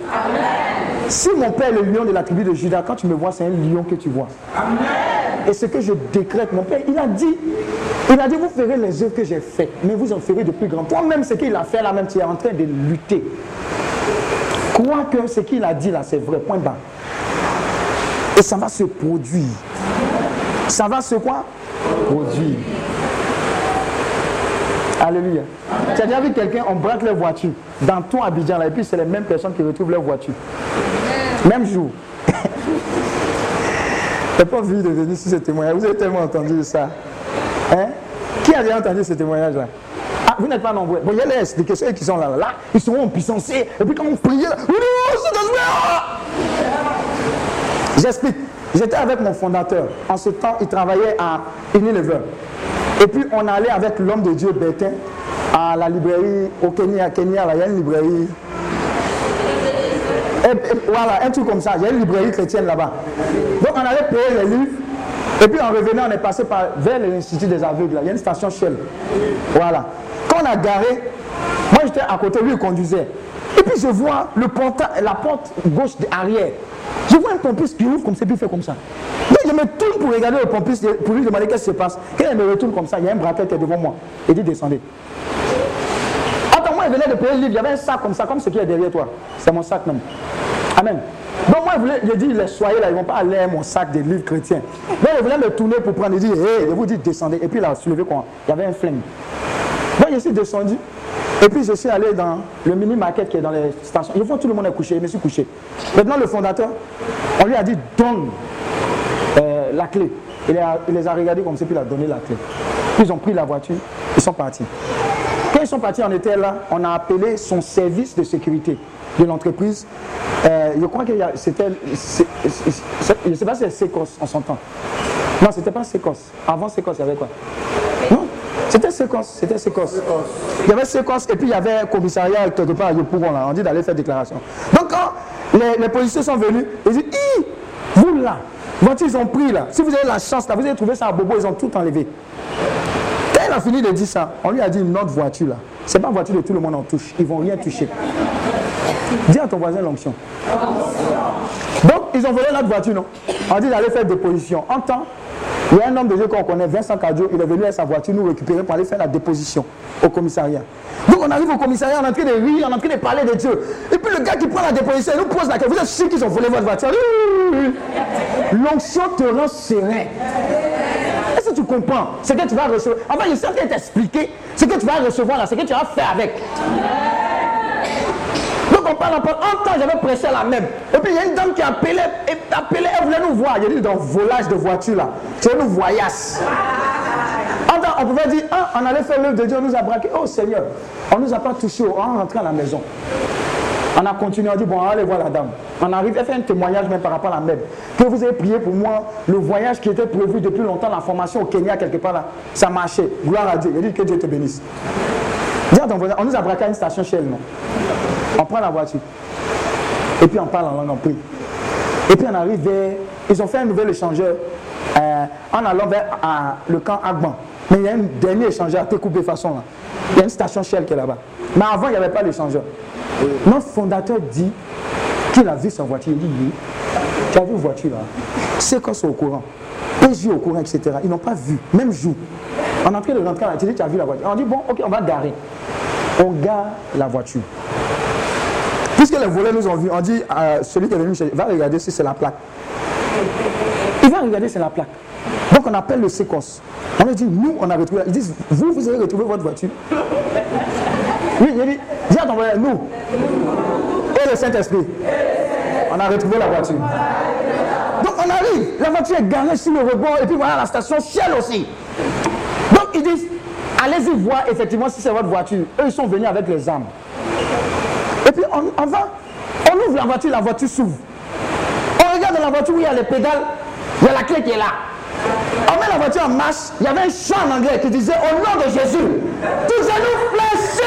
Si mon père est le lion de la tribu de Judas, quand tu me vois, c'est un lion que tu vois. Et ce que je décrète, mon père, il a dit, il a dit, vous ferez les œuvres que j'ai faites, mais vous en ferez de plus grand. Toi-même, ce qu'il a fait là, même tu es en train de lutter. Crois que ce qu'il a dit là, c'est vrai, point bas. Et ça va se produire. Ça va se quoi? Produire. Alléluia. Tu as déjà vu quelqu'un, on braque leur voiture dans ton Abidjan là, et puis c'est les mêmes personnes qui retrouvent leur voiture. Même jour. Je n'ai pas envie de venir sur ce témoignage. Vous avez tellement entendu ça. Hein? Qui a déjà entendu ce témoignage-là Ah, vous n'êtes pas nombreux. Bon, il y a les ceux qui sont là, là, ils seront en puissance. Et puis quand on priait, là, J'explique. J'étais avec mon fondateur. En ce temps, il travaillait à Unilever. Et puis on allait avec l'homme de Dieu Bertin à la librairie au Kenya. Kenya, là, il y a une librairie. Voilà, un truc comme ça. Il y a une librairie chrétienne là-bas. Donc on allait payer les livres. Et puis en revenant, on est passé par, vers l'Institut des aveugles. Il y a une station Shell. Voilà. Quand on a garé, moi j'étais à côté, lui il conduisait. Et puis je vois la porte gauche arrière. Je vois un pompiste qui ouvre comme ça, puis fait comme ça. Donc je me tourne pour regarder le pompiste, pour lui demander qu'est-ce qui se passe. Quand il me retourne comme ça, il y a un braquet qui est devant moi. Il dit descendez. Attends, moi, il venait de payer le livre. Il y avait un sac comme ça, comme ce qui est derrière toi. C'est mon sac même. Amen. Donc moi, voulait, je dis, les soyez là, ils ne vont pas aller à mon sac de livres chrétiens. Donc il voulait me tourner pour prendre. Il dit, hé, je vous dis, descendez. Et puis a soulevé quoi? Il y avait un flingue. Donc je suis descendu. Et puis je suis allé dans le mini-market qui est dans les stations. Ils font tout le monde est couché. Je me suis couché. Maintenant, le fondateur, on lui a dit, donne euh, la clé. Il, les a regardés comme ça, puis il a donné la clé. Puis ils ont pris la voiture, ils sont partis. Quand ils sont partis, on était là, on a appelé son service de sécurité de l'entreprise. Euh, je crois que c'était. Je ne sais pas si c'est Secos en son temps. Non, c'était pas Secos. Avant Secos, il y avait quoi? C'était séquence, c'était séquence. Il y avait séquence et puis il y avait commissariat quelque part à Yopougon là. On dit d'aller faire déclaration. Donc quand les, policiers sont venus, ils disent, Hi, vous là, voiture ils ont pris là. Si vous avez la chance là, vous avez trouvé ça à Bobo, ils ont tout enlevé. Quand il a fini de dire ça, on lui a dit notre voiture là. C'est pas une voiture de tout le monde en touche. Ils vont rien toucher. Dis à ton voisin l'onction. Donc, ils ont volé notre voiture, non? On dit d'aller faire déposition. En temps, il y a un homme de Dieu qu'on connaît, Vincent Cadio, il est venu avec sa voiture nous récupérer pour aller faire la déposition au commissariat. Donc, on arrive au commissariat, on est en train de rire, on est en train de parler de Dieu. Et puis, le gars qui prend la déposition, il nous pose la question Vous êtes sûr qu'ils ont volé votre voiture? L'onction te rend serein. Est-ce que tu comprends? Ce que tu vas recevoir Enfin, je de t'expliquer ce que tu vas recevoir là, ce que tu vas faire avec. On parle, on temps, j'avais prêché la même. Et puis il y a une dame qui appelait, et appelait, elle voulait nous voir. A dit dans volage de voiture là. Tu nous voyasse. Temps, on pouvait dire, on allait faire l'œuvre de Dieu, on nous a braqué. Oh Seigneur, on nous a pas touché, on est rentré à la maison. On a continué, on dit, bon, on aller voir la dame. On arrive, elle fait un témoignage même par rapport à la même. Que vous avez prié pour moi, le voyage qui était prévu depuis longtemps, la formation au Kenya, quelque part là, ça marchait. Gloire à Dieu. Il dit que Dieu te bénisse. On nous a braqué à une station chez elle, non? On prend la voiture. Et puis on parle en langue, on prie. Et puis on arrive vers. Ils ont fait un nouvel échangeur euh, en allant vers le camp Agban. Mais il y a un dernier échangeur à Técoupé façon là. Il y a une station Shell qui est là-bas. Mais avant, il n'y avait pas d'échangeur. Notre fondateur dit qu'il a vu sa voiture. Il dit oui. Tu as vu voiture là? C'est qu'on sont au courant? PJ au courant, etc. Ils n'ont pas vu. Même jour. On est en train de rentrer à la télé, tu as vu la voiture. On dit bon, ok, on va garer. On gare la voiture. Puisque les volets nous ont vu, on dit à celui qui est venu va regarder si c'est la plaque. Il va regarder si c'est la plaque. Donc on appelle le séquence. On lui dit, nous, on a retrouvé. Ils disent, vous, vous avez retrouvé votre voiture. Oui, il dit, dis nous. Et le Saint-Esprit. On a retrouvé la voiture. Donc on arrive, la voiture est garée sur le rebord, et puis voilà la station ciel aussi. Donc ils disent, allez-y voir effectivement si c'est votre voiture. Eux, ils sont venus avec les armes. Et puis on, va, on ouvre la voiture, la voiture s'ouvre. On regarde dans la voiture où il y a les pédales, il y a la clé qui est là. On met la voiture en marche, il y avait un chant en anglais qui disait au nom de Jésus, tous genoux fléchis.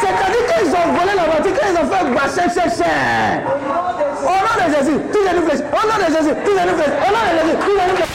C'est-à-dire qu'ils ont volé la voiture, quand ils ont fait bassin, cher, Au nom de Jésus, tous genoux fléchis. Au nom de Jésus, tous genoux fléchis. Au nom de Jésus, tous.